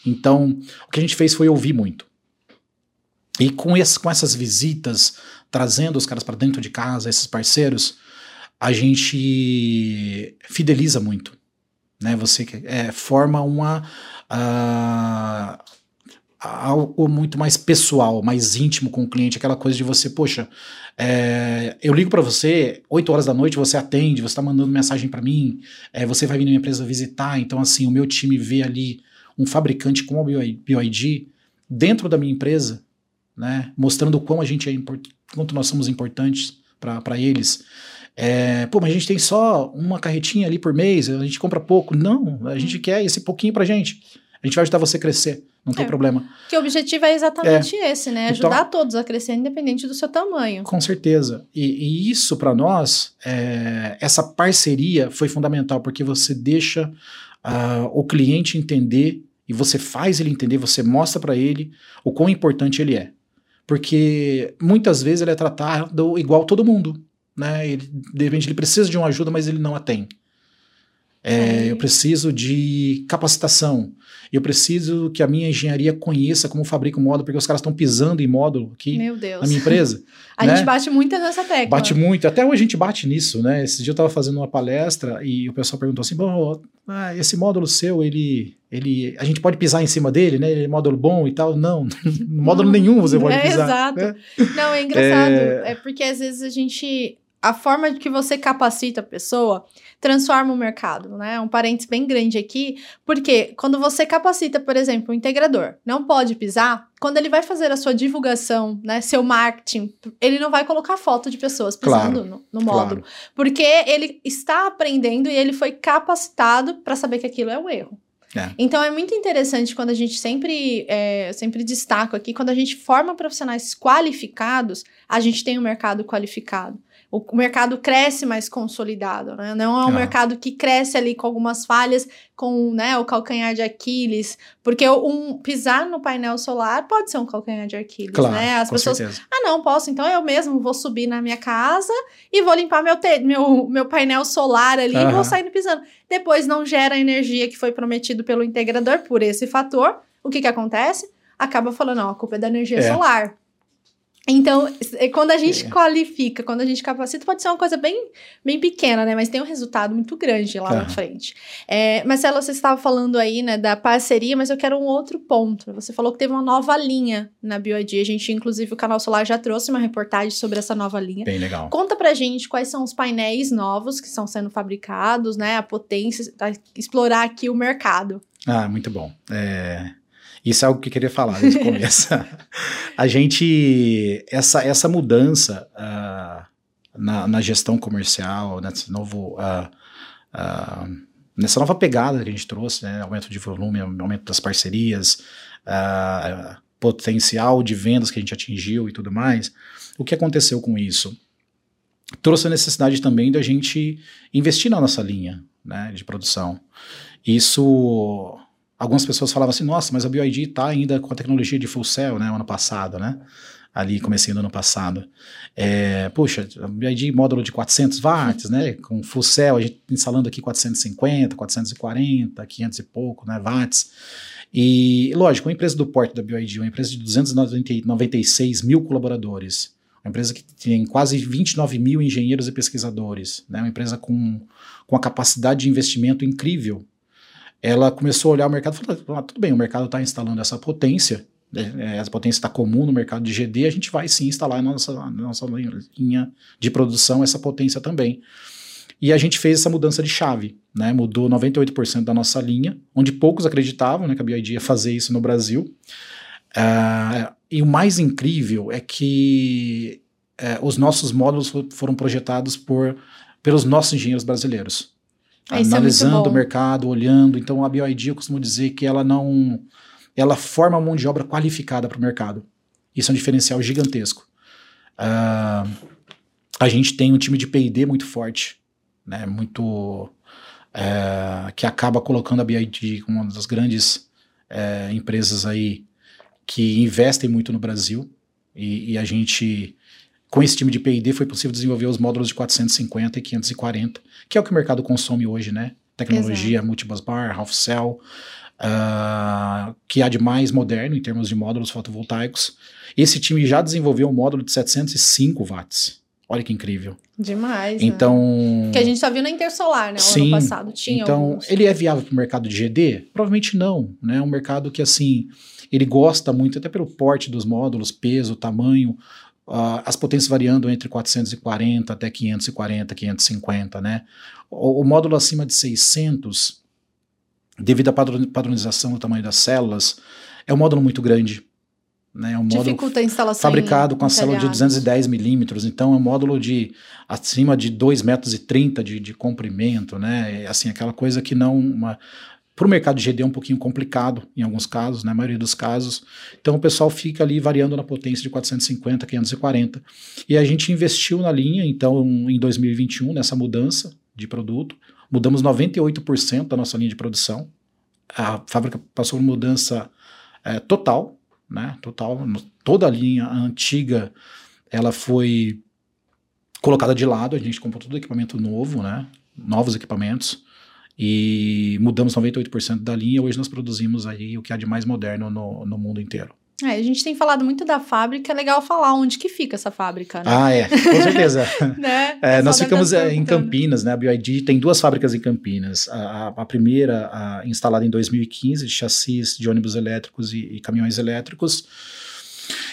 Então, o que a gente fez foi ouvir muito. E com, esse, com essas visitas, trazendo os caras para dentro de casa, esses parceiros, a gente fideliza muito. Né? Você é, forma uma. Uh, algo muito mais pessoal, mais íntimo com o cliente, aquela coisa de você, poxa, é, eu ligo para você, 8 horas da noite você atende, você está mandando mensagem para mim, é, você vai vir na minha empresa visitar, então assim, o meu time vê ali um fabricante com o BioID dentro da minha empresa, né, mostrando o quão a gente é quanto nós somos importantes para eles. É, pô, mas a gente tem só uma carretinha ali por mês, a gente compra pouco. Não, a gente quer esse pouquinho pra gente. A gente vai ajudar você a crescer, não é. tem problema. Que o objetivo é exatamente é. esse, né? Então ajudar então, todos a crescer, independente do seu tamanho. Com certeza. E, e isso, para nós, é, essa parceria foi fundamental, porque você deixa uh, o cliente entender e você faz ele entender, você mostra para ele o quão importante ele é. Porque muitas vezes ele é tratado igual todo mundo. Né? Ele, de repente ele precisa de uma ajuda, mas ele não a tem. É, eu preciso de capacitação. Eu preciso que a minha engenharia conheça como fabrica o módulo, porque os caras estão pisando em módulo aqui na minha empresa. a né? gente bate muito nessa tecla. Bate muito. Até hoje a gente bate nisso, né? Esse dia eu estava fazendo uma palestra e o pessoal perguntou assim: bom, ah, esse módulo seu, ele, ele, a gente pode pisar em cima dele, né? Ele é módulo bom e tal. Não, módulo nenhum você pode é, pisar. Exato. Né? Não, é engraçado. É... é porque às vezes a gente a forma que você capacita a pessoa transforma o mercado, né? Um parênteses bem grande aqui, porque quando você capacita, por exemplo, um integrador, não pode pisar, quando ele vai fazer a sua divulgação, né, seu marketing, ele não vai colocar foto de pessoas pisando claro, no, no, módulo, claro. porque ele está aprendendo e ele foi capacitado para saber que aquilo é um erro. É. Então é muito interessante quando a gente sempre, é, sempre destaco aqui, quando a gente forma profissionais qualificados, a gente tem um mercado qualificado o mercado cresce mais consolidado, né? Não é um ah. mercado que cresce ali com algumas falhas, com né, o calcanhar de Aquiles, porque um pisar no painel solar pode ser um calcanhar de Aquiles, claro, né? As pessoas, certeza. ah, não, posso, então eu mesmo vou subir na minha casa e vou limpar meu, te meu, meu painel solar ali e vou saindo pisando. Depois não gera a energia que foi prometido pelo integrador por esse fator. O que que acontece? Acaba falando, não, a culpa é da energia é. solar. Então, é, quando a gente é. qualifica, quando a gente capacita, pode ser uma coisa bem, bem pequena, né? Mas tem um resultado muito grande lá na frente. É, Marcelo, você estava falando aí, né, da parceria, mas eu quero um outro ponto. Você falou que teve uma nova linha na BioID. A gente, inclusive, o Canal Solar já trouxe uma reportagem sobre essa nova linha. Bem legal. Conta pra gente quais são os painéis novos que estão sendo fabricados, né? A potência, explorar aqui o mercado. Ah, muito bom. É, isso é algo que eu queria falar desde o começo. a gente, essa, essa mudança uh, na, na, gestão comercial, nesse novo, uh, uh, nessa nova pegada que a gente trouxe, né, aumento de volume, aumento das parcerias, potencial de vendas que a gente atingiu e tudo mais, o que aconteceu com isso? Trouxe a necessidade também da gente investir na nossa linha né, de produção. Isso algumas pessoas falavam assim, nossa, mas a BioID está ainda com a tecnologia de full cell, né, ano passado, né, ali comecei no ano passado. É, puxa, a BioID módulo de 400 watts, né, com full cell, a gente instalando aqui 450, 440, 500 e pouco, né, watts. E, lógico, uma empresa do porte da BioID, uma empresa de 296 mil colaboradores, uma empresa que tem quase 29 mil engenheiros e pesquisadores, né, uma empresa com, com a capacidade de investimento incrível ela começou a olhar o mercado e falou: ah, tudo bem, o mercado está instalando essa potência, né, é, essa potência está comum no mercado de GD, a gente vai sim instalar na nossa, na nossa linha de produção essa potência também. E a gente fez essa mudança de chave, né? Mudou 98% da nossa linha, onde poucos acreditavam né, que a BioID ia fazer isso no Brasil. Uh, e o mais incrível é que uh, os nossos módulos foram projetados por, pelos nossos engenheiros brasileiros. É analisando é o mercado, olhando. Então a BioID eu costumo dizer que ela não ela forma mão de obra qualificada para o mercado. Isso é um diferencial gigantesco. Uh, a gente tem um time de P&D muito forte, né? Muito uh, que acaba colocando a BioID como uma das grandes uh, empresas aí que investem muito no Brasil e, e a gente com esse time de P&D foi possível desenvolver os módulos de 450 e 540, que é o que o mercado consome hoje, né? Tecnologia, Exato. multibus bar, half cell, uh, que há de mais moderno em termos de módulos fotovoltaicos. Esse time já desenvolveu um módulo de 705 watts. Olha que incrível. Demais. Né? Então. Né? Que a gente só viu na Intersolar, né? O sim, ano passado tinha. Então, alguns. ele é viável para o mercado de GD? Provavelmente não. Né? É um mercado que, assim, ele gosta muito, até pelo porte dos módulos, peso, tamanho, Uh, as potências variando entre 440 até 540, 550, né? O, o, módulo acima de 600, devido à padronização do tamanho das células, é um módulo muito grande. Né? É um Dificulta a instalação fabricado com a célula de 210 milímetros, então é um módulo de acima de 2,30 metros e 30 de, de comprimento, né? É, assim, aquela coisa que não. Uma, para o mercado de GD é um pouquinho complicado em alguns casos, na né, maioria dos casos. Então o pessoal fica ali variando na potência de 450, 540. E a gente investiu na linha, então, em 2021, nessa mudança de produto. Mudamos 98% da nossa linha de produção. A fábrica passou por mudança é, total, né? Total. Toda a linha antiga ela foi colocada de lado, a gente comprou todo equipamento novo, né? Novos equipamentos e mudamos 98% da linha. Hoje nós produzimos aí o que há de mais moderno no, no mundo inteiro. É, a gente tem falado muito da fábrica, é legal falar onde que fica essa fábrica, né? Ah, é, com certeza. né? é, nós ficamos é, em Campinas, né? A BioID tem duas fábricas em Campinas. A, a primeira, a, instalada em 2015, de chassis de ônibus elétricos e, e, caminhões elétricos.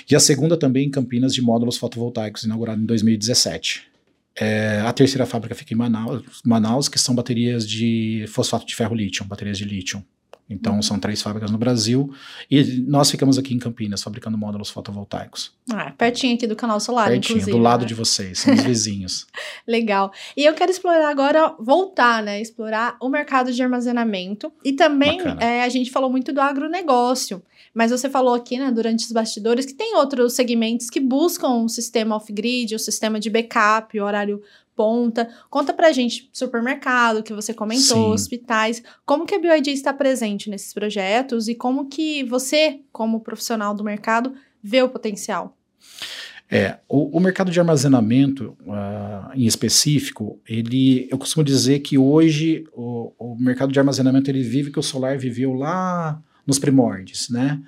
E a segunda também em Campinas, de módulos fotovoltaicos, inaugurada em 2017. É, a terceira fábrica fica em Manaus, Manaus, que são baterias de fosfato de ferro lítio, baterias de lítio. Então, uhum. são três fábricas no Brasil. E nós ficamos aqui em Campinas, fabricando módulos fotovoltaicos. Ah, pertinho aqui do canal solar, pertinho, inclusive. do lado né? de vocês, somos vizinhos. Legal. E eu quero explorar agora, voltar, né? Explorar o mercado de armazenamento. E também, é, a gente falou muito do agronegócio. Mas você falou aqui, né, durante os bastidores, que tem outros segmentos que buscam um sistema off-grid, o um sistema de backup, o horário ponta. Conta pra gente, supermercado, que você comentou, Sim. hospitais, como que a BioID está presente nesses projetos e como que você, como profissional do mercado, vê o potencial? É, o, o mercado de armazenamento, uh, em específico, ele, eu costumo dizer que hoje o, o mercado de armazenamento ele vive que o solar viveu lá nos primórdios, né?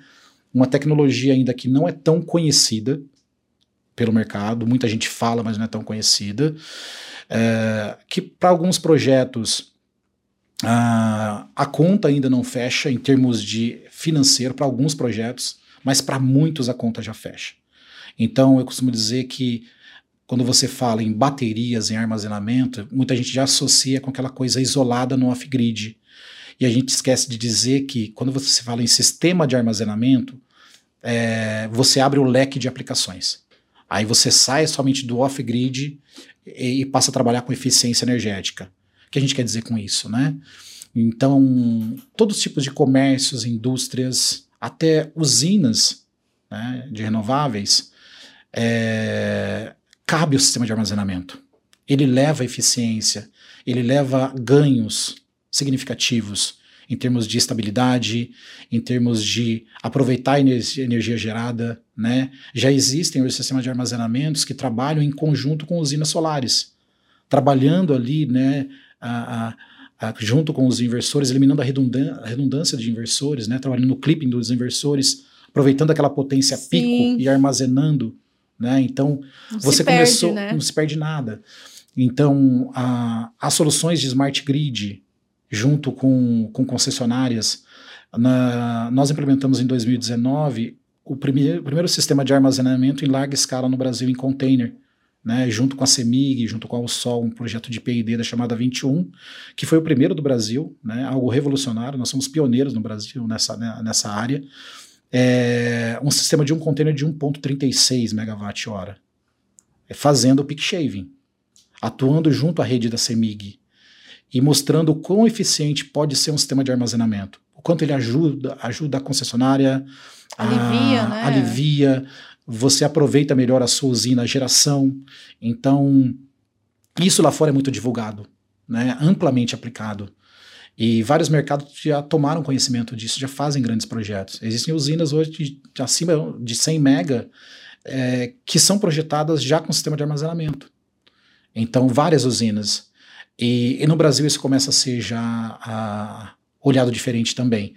Uma tecnologia ainda que não é tão conhecida, pelo mercado, muita gente fala, mas não é tão conhecida. É, que para alguns projetos a, a conta ainda não fecha em termos de financeiro para alguns projetos, mas para muitos a conta já fecha. Então eu costumo dizer que quando você fala em baterias, em armazenamento, muita gente já associa com aquela coisa isolada no off-grid. E a gente esquece de dizer que quando você fala em sistema de armazenamento, é, você abre o leque de aplicações. Aí você sai somente do off-grid e, e, passa a trabalhar com eficiência energética. O que a gente quer dizer com isso, né? Então, todos os tipos de comércios, indústrias, até usinas né, de renováveis, é, cabe o sistema de armazenamento. Ele leva eficiência, ele leva ganhos significativos em termos de estabilidade, em termos de aproveitar a energia gerada. Né? Já existem os sistemas de armazenamentos que trabalham em conjunto com usinas solares, trabalhando ali né, a, a, a, junto com os inversores, eliminando a, redundância, a redundância de inversores, né, trabalhando no clipping dos inversores, aproveitando aquela potência Sim. pico e armazenando. Né? Então, não você começou, perde, né? não se perde nada. Então, a, as soluções de smart grid, junto com, com concessionárias. Na, nós implementamos em 2019 o primeiro, primeiro sistema de armazenamento em larga escala no Brasil em container, né, junto com a CEMIG, junto com a USOL, um projeto de P&D da chamada 21, que foi o primeiro do Brasil, né, algo revolucionário, nós somos pioneiros no Brasil nessa, né, nessa área. É, um sistema de um container de 1.36 megawatt-hora, fazendo o peak shaving, atuando junto à rede da CEMIG, e mostrando o quão eficiente pode ser um sistema de armazenamento. O quanto ele ajuda, ajuda a concessionária, alivia, a, né? alivia, você aproveita melhor a sua usina, a geração. Então, isso lá fora é muito divulgado, né? amplamente aplicado. E vários mercados já tomaram conhecimento disso, já fazem grandes projetos. Existem usinas hoje de, de acima de 100 mega é, que são projetadas já com sistema de armazenamento. Então, várias usinas. E, e, no Brasil isso começa a ser já a, olhado diferente também.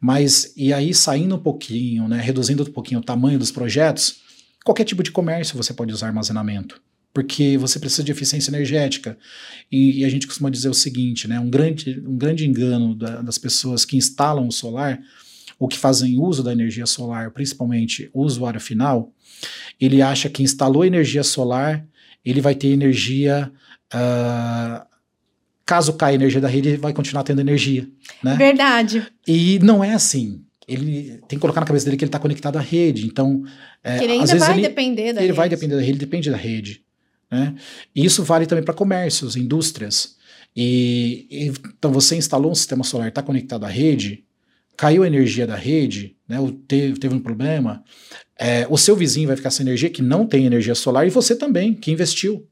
Mas, e aí saindo um pouquinho, né, reduzindo um pouquinho o tamanho dos projetos, qualquer tipo de comércio você pode usar armazenamento. Porque você precisa de eficiência energética. E, e a gente costuma dizer o seguinte: né, um, grande, um grande engano da, das pessoas que instalam o solar, ou que fazem uso da energia solar, principalmente o usuário final, ele acha que instalou energia solar, ele vai ter energia uh, caso caia a energia da rede, ele vai continuar tendo energia. Né? Verdade. E não é assim. Ele tem que colocar na cabeça dele que ele está conectado à rede. Então, é, que ele ainda às vezes vai ele, depender da ele rede. vai depender da rede, ele depende da rede. Né? E isso vale também para comércios, indústrias. E, e, então você instalou um sistema solar, está conectado à rede, caiu a energia da rede, né, teve, teve um problema, é, o seu vizinho vai ficar sem energia que não tem energia solar e você também, que investiu.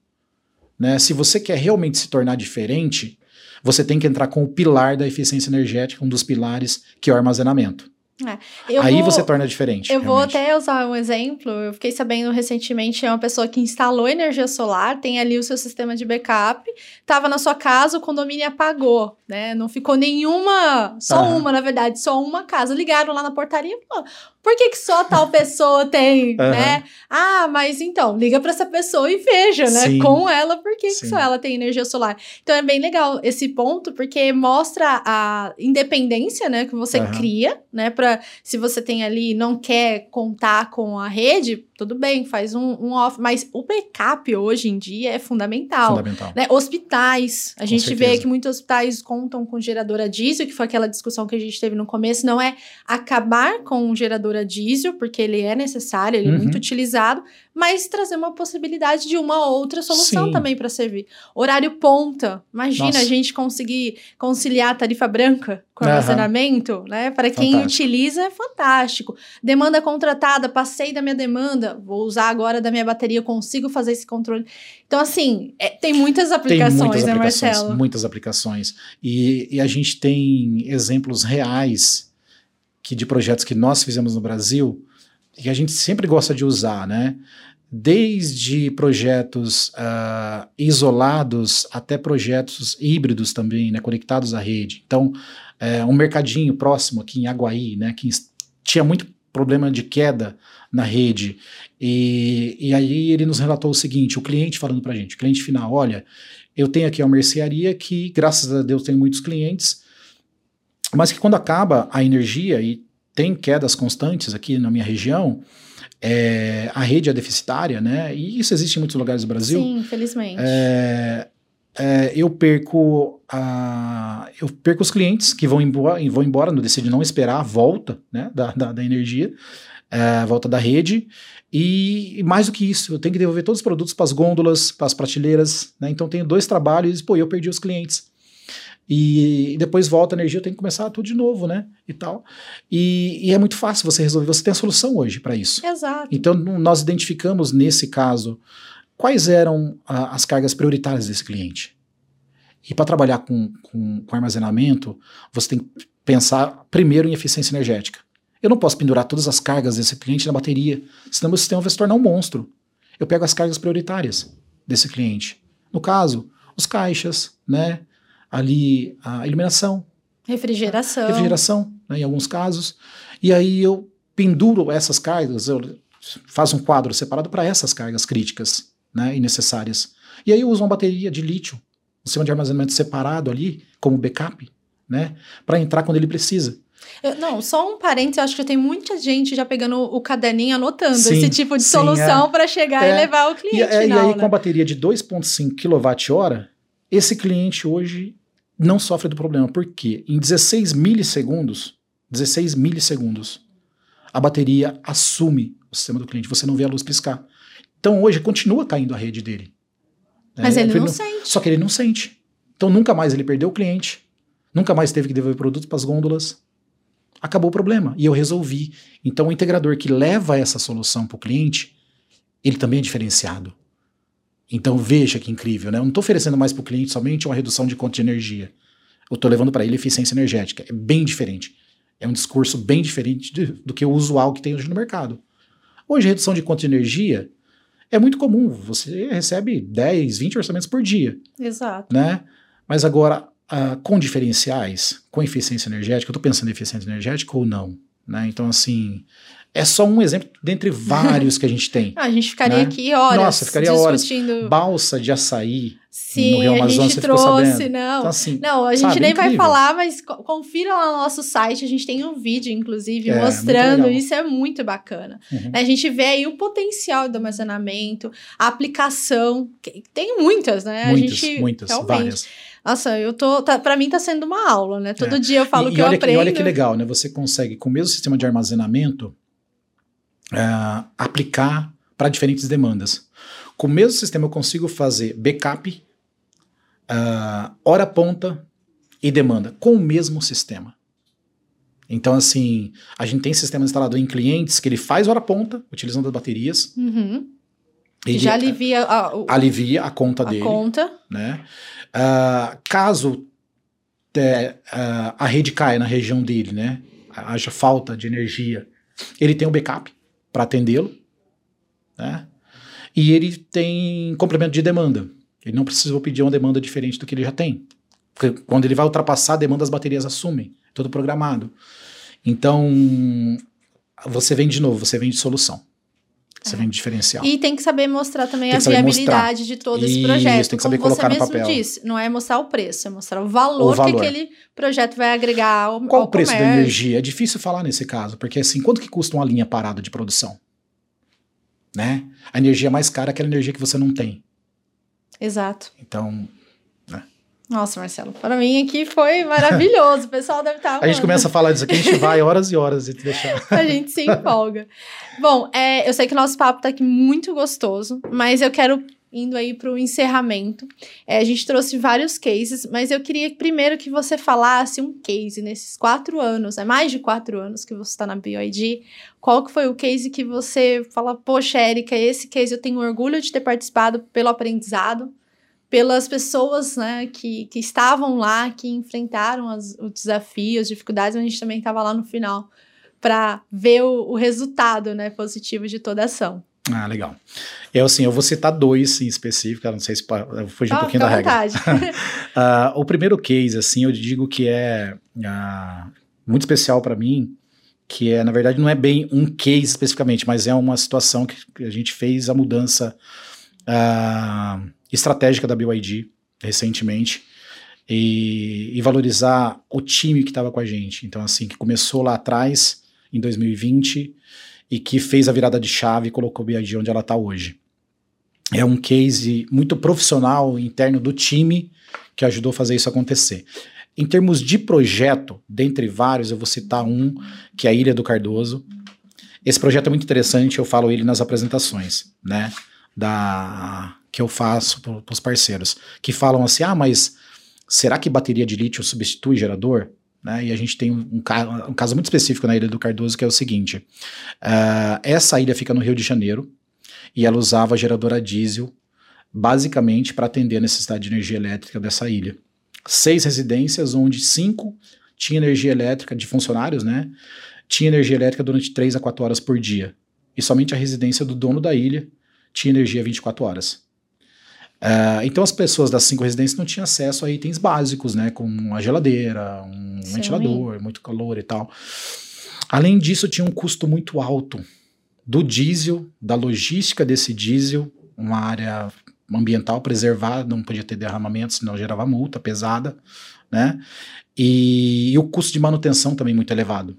Né? Se você quer realmente se tornar diferente, você tem que entrar com o pilar da eficiência energética, um dos pilares que é o armazenamento. É. Aí vou, você torna diferente. Eu realmente. vou até usar um exemplo. Eu fiquei sabendo recentemente, é uma pessoa que instalou energia solar, tem ali o seu sistema de backup, estava na sua casa, o condomínio apagou, né? Não ficou nenhuma, só uhum. uma, na verdade, só uma casa. Ligaram lá na portaria e falaram, por que, que só tal pessoa tem, uhum. né? Ah, mas então, liga para essa pessoa e veja, né? Sim. Com ela, por que, que só ela tem energia solar? Então é bem legal esse ponto, porque mostra a independência, né, que você uhum. cria, né? Para se você tem ali não quer contar com a rede, tudo bem, faz um, um off, mas o backup hoje em dia é fundamental. Fundamental. Né? Hospitais, a com gente certeza. vê que muitos hospitais contam com geradora diesel, que foi aquela discussão que a gente teve no começo, não é acabar com o gerador a diesel, porque ele é necessário, ele uhum. é muito uhum. utilizado, mas trazer uma possibilidade de uma outra solução Sim. também para servir. Horário ponta, imagina Nossa. a gente conseguir conciliar a tarifa branca com uhum. armazenamento, né? Para quem utiliza é fantástico. Demanda contratada, passei da minha demanda, vou usar agora da minha bateria, consigo fazer esse controle. Então, assim, é, tem muitas aplicações, tem muitas né, aplicações, Marcelo? Muitas aplicações. E, e a gente tem exemplos reais que de projetos que nós fizemos no Brasil que a gente sempre gosta de usar, né? Desde projetos uh, isolados até projetos híbridos também, né, conectados à rede. Então, é, um mercadinho próximo aqui em Aguaí, né, que tinha muito problema de queda na rede. E, e aí ele nos relatou o seguinte: o cliente falando para a gente, o cliente final, olha, eu tenho aqui uma mercearia que, graças a Deus, tem muitos clientes, mas que quando acaba a energia e tem quedas constantes aqui na minha região, é, a rede é deficitária, né? E isso existe em muitos lugares do Brasil. Sim, infelizmente. É, é, eu perco a, eu perco os clientes que vão embora, vão embora, não decidem não esperar a volta né, da, da, da energia, é, a volta da rede. E mais do que isso, eu tenho que devolver todos os produtos para as gôndolas, para as prateleiras. Né, então tenho dois trabalhos, pô, eu perdi os clientes. E depois volta a energia, eu tenho que começar tudo de novo, né? E tal. E, e é muito fácil você resolver. Você tem a solução hoje para isso. Exato. Então, nós identificamos nesse caso quais eram a, as cargas prioritárias desse cliente. E para trabalhar com, com, com, armazenamento, você tem que pensar primeiro em eficiência energética. Eu não posso pendurar todas as cargas desse cliente na bateria, senão meu sistema vai se tornar um monstro. Eu pego as cargas prioritárias desse cliente. No caso, os caixas, né? Ali a iluminação. Refrigeração. Refrigeração, né, em alguns casos. E aí eu penduro essas cargas, eu faço um quadro separado para essas cargas críticas né, e necessárias. E aí eu uso uma bateria de lítio, um sistema de armazenamento separado ali, como backup, né, para entrar quando ele precisa. Eu, não, só um parênteses, eu acho que tem muita gente já pegando o caderninho anotando sim, esse tipo de sim, solução é. para chegar é. e levar o cliente. E, é, final, e aí, né? com a bateria de 2,5 kWh, esse cliente hoje não sofre do problema. porque Em 16 milissegundos, 16 milissegundos, a bateria assume o sistema do cliente. Você não vê a luz piscar. Então hoje continua caindo a rede dele. Mas é, ele, não, não sente. Só que ele não sente. Então nunca mais ele perdeu o cliente, nunca mais teve que devolver produtos para as gôndolas. Acabou o problema e eu resolvi. Então o integrador que leva essa solução para o cliente, ele também é diferenciado. Então veja que incrível, né? Eu não estou oferecendo mais para o cliente somente uma redução de conta de energia. Eu estou levando para ele eficiência energética. É bem diferente. É um discurso bem diferente de, do que o usual que tem hoje no mercado. Hoje, redução de conta de energia é muito comum. Você recebe 10, 20 orçamentos por dia. Exato. Né? Mas agora, uh, com diferenciais, com eficiência energética, eu estou pensando em eficiência energética ou não? Né? Então, assim, é só um exemplo dentre vários que a gente tem. a gente ficaria né? aqui horas Nossa, ficaria discutindo. horas. Balsa de açaí Sim, no Rio Amazonas, a gente trouxe, não. Então, assim, não, a gente sabe, nem é vai falar, mas confira lá no nosso site, a gente tem um vídeo, inclusive, é, mostrando, isso é muito bacana. Uhum. A gente vê aí o potencial do armazenamento, a aplicação, tem muitas, né? Muitas, a gente, muitas, várias. Nossa, eu tô. Tá, para mim tá sendo uma aula, né? Todo é. dia eu falo e, que e eu aprendo. e olha que legal, né? Você consegue, com o mesmo sistema de armazenamento, uh, aplicar para diferentes demandas. Com o mesmo sistema eu consigo fazer backup, uh, hora ponta e demanda, com o mesmo sistema. Então, assim, a gente tem sistema instalado em clientes que ele faz hora ponta, utilizando as baterias. Uhum. Ele já alivia a, o, alivia a conta a dele. Conta. Né? Uh, caso uh, a rede caia na região dele, né? Haja falta de energia, ele tem um backup para atendê-lo, né? E ele tem complemento de demanda. Ele não precisou pedir uma demanda diferente do que ele já tem. Porque quando ele vai ultrapassar a demanda, as baterias assumem, tudo programado. Então, você vem de novo, você vem de solução. Você é. vem de diferencial. E tem que saber mostrar também a viabilidade mostrar. de todo esse projeto. Isso, tem que saber Como colocar você no papel. disse, não é mostrar o preço, é mostrar o valor, o valor. que aquele projeto vai agregar ao Qual ao o preço comércio. da energia? É difícil falar nesse caso, porque assim, quanto que custa uma linha parada de produção? Né? A energia mais cara é aquela energia que você não tem. Exato. Então, nossa, Marcelo, para mim aqui foi maravilhoso. O pessoal deve estar. Tá a gente começa a falar disso aqui, a gente vai horas e horas e te deixar. a gente se empolga. Bom, é, eu sei que o nosso papo está aqui muito gostoso, mas eu quero indo aí para o encerramento. É, a gente trouxe vários cases, mas eu queria primeiro que você falasse um case nesses quatro anos, é mais de quatro anos que você está na BioID. Qual que foi o case que você fala, poxa, Érica, esse case eu tenho orgulho de ter participado pelo aprendizado, pelas pessoas né, que, que estavam lá, que enfrentaram as, os desafios, as dificuldades, a gente também estava lá no final para ver o, o, resultado né, positivo de toda a ação. Ah, legal. Eu, assim, eu vou citar dois em específico, não sei se eu fugir ah, um pouquinho da regra. uh, o primeiro case, assim, eu digo que é uh, muito especial para mim, que é, na verdade, não é bem um case especificamente, mas é uma situação que a gente fez a mudança uh, estratégica da BYD recentemente e, e valorizar o time que estava com a gente. Então, assim, que começou lá atrás, em 2020, e que fez a virada de chave e colocou a BYD onde ela está hoje. É um case muito profissional interno do time que ajudou a fazer isso acontecer. Em termos de projeto, dentre vários, eu vou citar um, que é a Ilha do Cardoso. Esse projeto é muito interessante, eu falo ele nas apresentações, né? Da, que eu faço para os parceiros, que falam assim: ah, mas será que bateria de lítio substitui gerador? Né? E a gente tem um, um, caso muito específico na Ilha do Cardoso, que é o seguinte: uh, essa ilha fica no Rio de Janeiro e ela usava geradora diesel basicamente para atender a necessidade de energia elétrica dessa ilha seis residências, onde cinco tinha energia elétrica de funcionários, né? Tinha energia elétrica durante três a quatro horas por dia. E somente a residência do dono da ilha tinha energia 24 horas. Uh, então as pessoas das cinco residências não tinham acesso a itens básicos, né? Como uma geladeira, um Sim. ventilador, muito calor e tal. Além disso, tinha um custo muito alto do diesel, da logística desse diesel, uma área ambiental preservar, não podia ter derramamento, senão gerava multa pesada, né? E, e o custo de manutenção também muito elevado.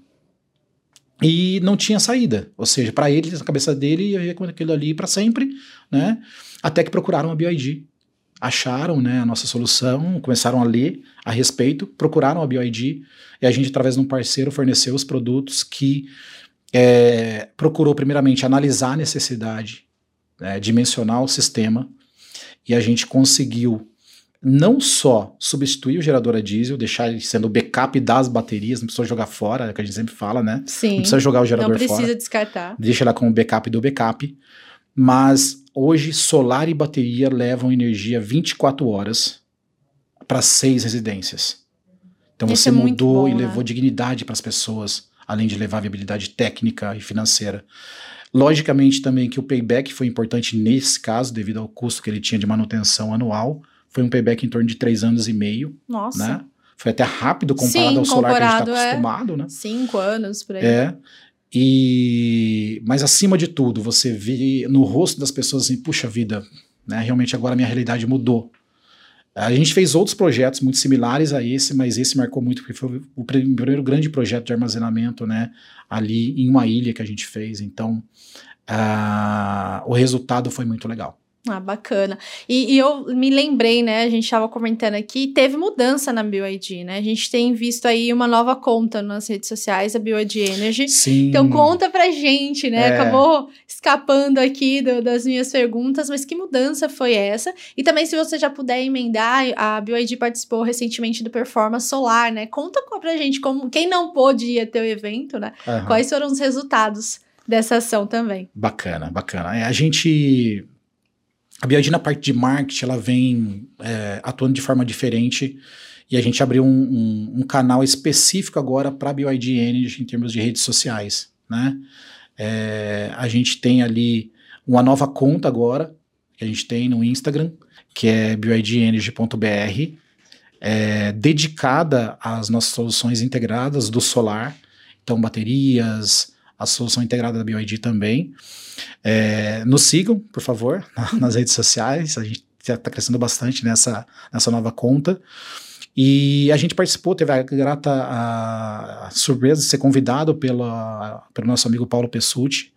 E não tinha saída, ou seja, para ele, na cabeça dele, ia com aquilo ali para sempre, né? Até que procuraram a BioID, acharam né, a nossa solução, começaram a ler a respeito, procuraram a BioID e a gente, através de um parceiro, forneceu os produtos que é, procurou, primeiramente, analisar a necessidade, é, dimensionar o sistema, e a gente conseguiu não só substituir o gerador a diesel, deixar ele sendo o backup das baterias, não precisa jogar fora, é o que a gente sempre fala, né? Sim. Não precisa jogar o gerador fora. Não precisa fora, descartar. Deixa ela como backup do backup. Mas hoje solar e bateria levam energia 24 horas para seis residências. Então Isso você é mudou bom, e né? levou dignidade para as pessoas, além de levar viabilidade técnica e financeira. Logicamente também que o payback foi importante nesse caso, devido ao custo que ele tinha de manutenção anual. Foi um payback em torno de três anos e meio. Nossa. Né? Foi até rápido comparado Sim, ao solar que a gente está é acostumado, é né? Cinco anos por aí. É. E, mas acima de tudo, você vê no rosto das pessoas assim, puxa vida, né? Realmente agora minha realidade mudou. A gente fez outros projetos muito similares a esse, mas esse marcou muito porque foi o primeiro grande projeto de armazenamento, né, ali em uma ilha que a gente fez. Então, uh, o resultado foi muito legal. Ah, bacana. E, e, eu me lembrei, né? A gente estava comentando aqui, teve mudança na BioID, né? A gente tem visto aí uma nova conta nas redes sociais, a BioID Energy. Sim. Então conta pra gente, né? É. Acabou escapando aqui do, das minhas perguntas, mas que mudança foi essa? E também, se você já puder emendar, a BioID participou recentemente do Performance Solar, né? Conta pra gente como quem não pôde ir até o evento, né? Uhum. Quais foram os resultados dessa ação também? Bacana, bacana. É, a gente a BioID na parte de marketing, ela vem é, atuando de forma diferente e a gente abriu um, um, um canal específico agora para a BioID Energy em termos de redes sociais, né? É, a gente tem ali uma nova conta agora, que a gente tem no Instagram, que é bioidenergy.br, é, dedicada às nossas soluções integradas do solar, então baterias, a solução integrada da BioID também. É, nos sigam, por favor, nas redes sociais. A gente já está crescendo bastante nessa, nessa nova conta. E a gente participou, teve a grata a, a surpresa de ser convidado pela, pelo nosso amigo Paulo Pessuti.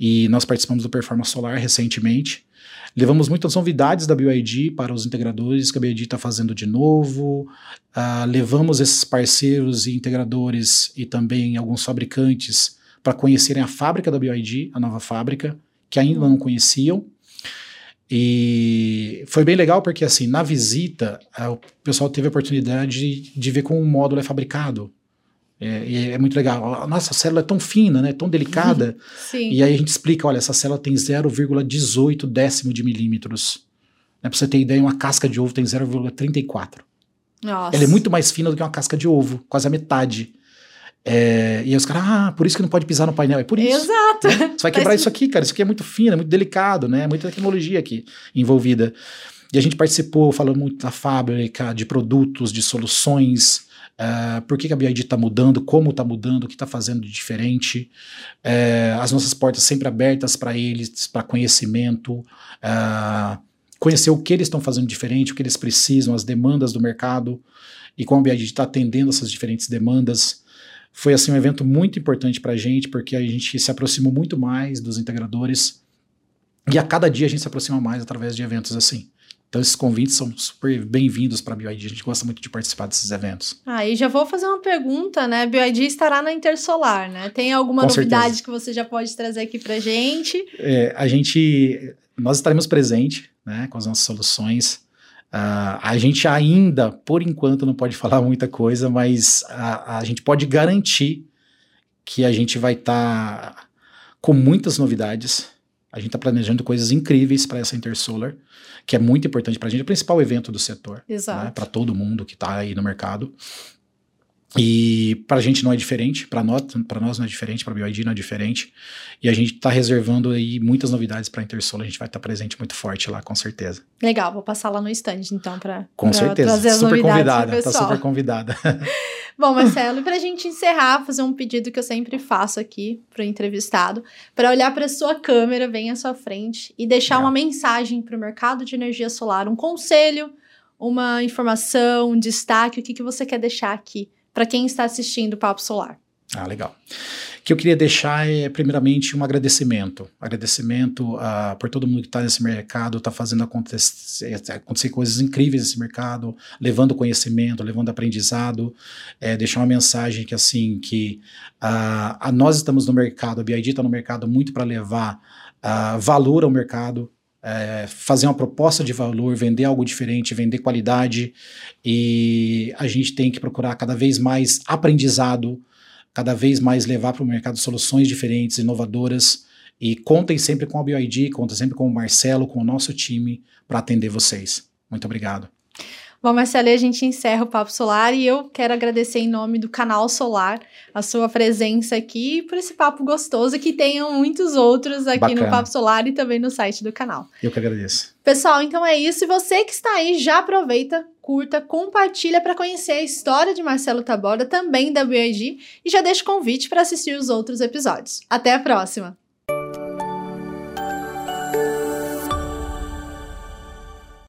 E nós participamos do Performance Solar recentemente. Levamos muitas novidades da BioID para os integradores que a BioID está fazendo de novo. Uh, levamos esses parceiros e integradores e também alguns fabricantes para conhecerem a fábrica da BioID, a nova fábrica, que ainda não conheciam. E foi bem legal porque, assim, na visita, o pessoal teve a oportunidade de, de ver como o módulo é fabricado. É, é, muito legal. Nossa, a célula é tão fina, né? Tão delicada. Sim. E aí a gente explica, olha, essa célula tem 0,18 décimo de milímetros. Né, pra você ter ideia, uma casca de ovo tem 0,34. Nossa. Ela é muito mais fina do que uma casca de ovo, quase a metade. É, e aí os caras, ah, por isso que não pode pisar no painel. É por isso. Exato. Né? Você vai quebrar isso aqui, cara. Isso aqui é muito fino, é muito delicado, né? Muita tecnologia aqui envolvida. E a gente participou, falando muito da fábrica, de produtos, de soluções, Uh, por que, que a BID está mudando, como está mudando, o que está fazendo de diferente. Uh, as nossas portas sempre abertas para eles, para conhecimento, uh, conhecer o que eles estão fazendo diferente, o que eles precisam, as demandas do mercado e como a BID está atendendo essas diferentes demandas. Foi assim um evento muito importante para a gente, porque a gente se aproximou muito mais dos integradores e a cada dia a gente se aproxima mais através de eventos assim. Então esses convites são super bem-vindos para a BioID, a gente gosta muito de participar desses eventos. Ah, e já vou fazer uma pergunta, né? A BioID estará na Intersolar, né? Tem alguma Com novidade certeza. que você já pode trazer aqui para gente? É, a gente, nós estaremos presentes, né, com as nossas soluções. Uh, a gente ainda, por enquanto, não pode falar muita coisa, mas a, a gente pode garantir que a gente vai estar tá com muitas novidades a gente está planejando coisas incríveis para essa Intersolar, que é muito importante para a gente, é o principal evento do setor. Né, Exato. Para todo mundo que está aí no mercado. E para a gente não é diferente, para nós, nós não é diferente, para a BioID não é diferente. E a gente está reservando aí muitas novidades para a Intersolar, a gente vai estar tá presente muito forte lá, com certeza. Legal, vou passar lá no stand então para Com pra certeza, trazer as super novidades convidada, tá super convidada. Bom, Marcelo, e para a gente encerrar, fazer um pedido que eu sempre faço aqui para o entrevistado, para olhar para sua câmera, bem à sua frente, e deixar Legal. uma mensagem para o mercado de energia solar, um conselho, uma informação, um destaque, o que, que você quer deixar aqui para quem está assistindo o Papo Solar. Ah, legal. O que eu queria deixar é, primeiramente, um agradecimento. Agradecimento uh, por todo mundo que está nesse mercado, está fazendo acontecer, acontecer, coisas incríveis nesse mercado, levando conhecimento, levando aprendizado. É, deixar uma mensagem que, assim, que uh, nós estamos no mercado, a BID está no mercado muito para levar uh, valor ao mercado, é, fazer uma proposta de valor, vender algo diferente, vender qualidade, e a gente tem que procurar cada vez mais aprendizado, cada vez mais levar para o mercado soluções diferentes, inovadoras, e contem sempre com a BioID, contem sempre com o Marcelo, com o nosso time, para atender vocês. Muito obrigado. Bom, Marcelo, a gente encerra o Papo Solar e eu quero agradecer em nome do canal Solar a sua presença aqui por esse papo gostoso que tenham muitos outros aqui Bacana. no Papo Solar e também no site do canal. Eu que agradeço. Pessoal, então é isso. E você que está aí, já aproveita, curta, compartilha para conhecer a história de Marcelo Taborda, também da BioIG, e já deixa o convite para assistir os outros episódios. Até a próxima!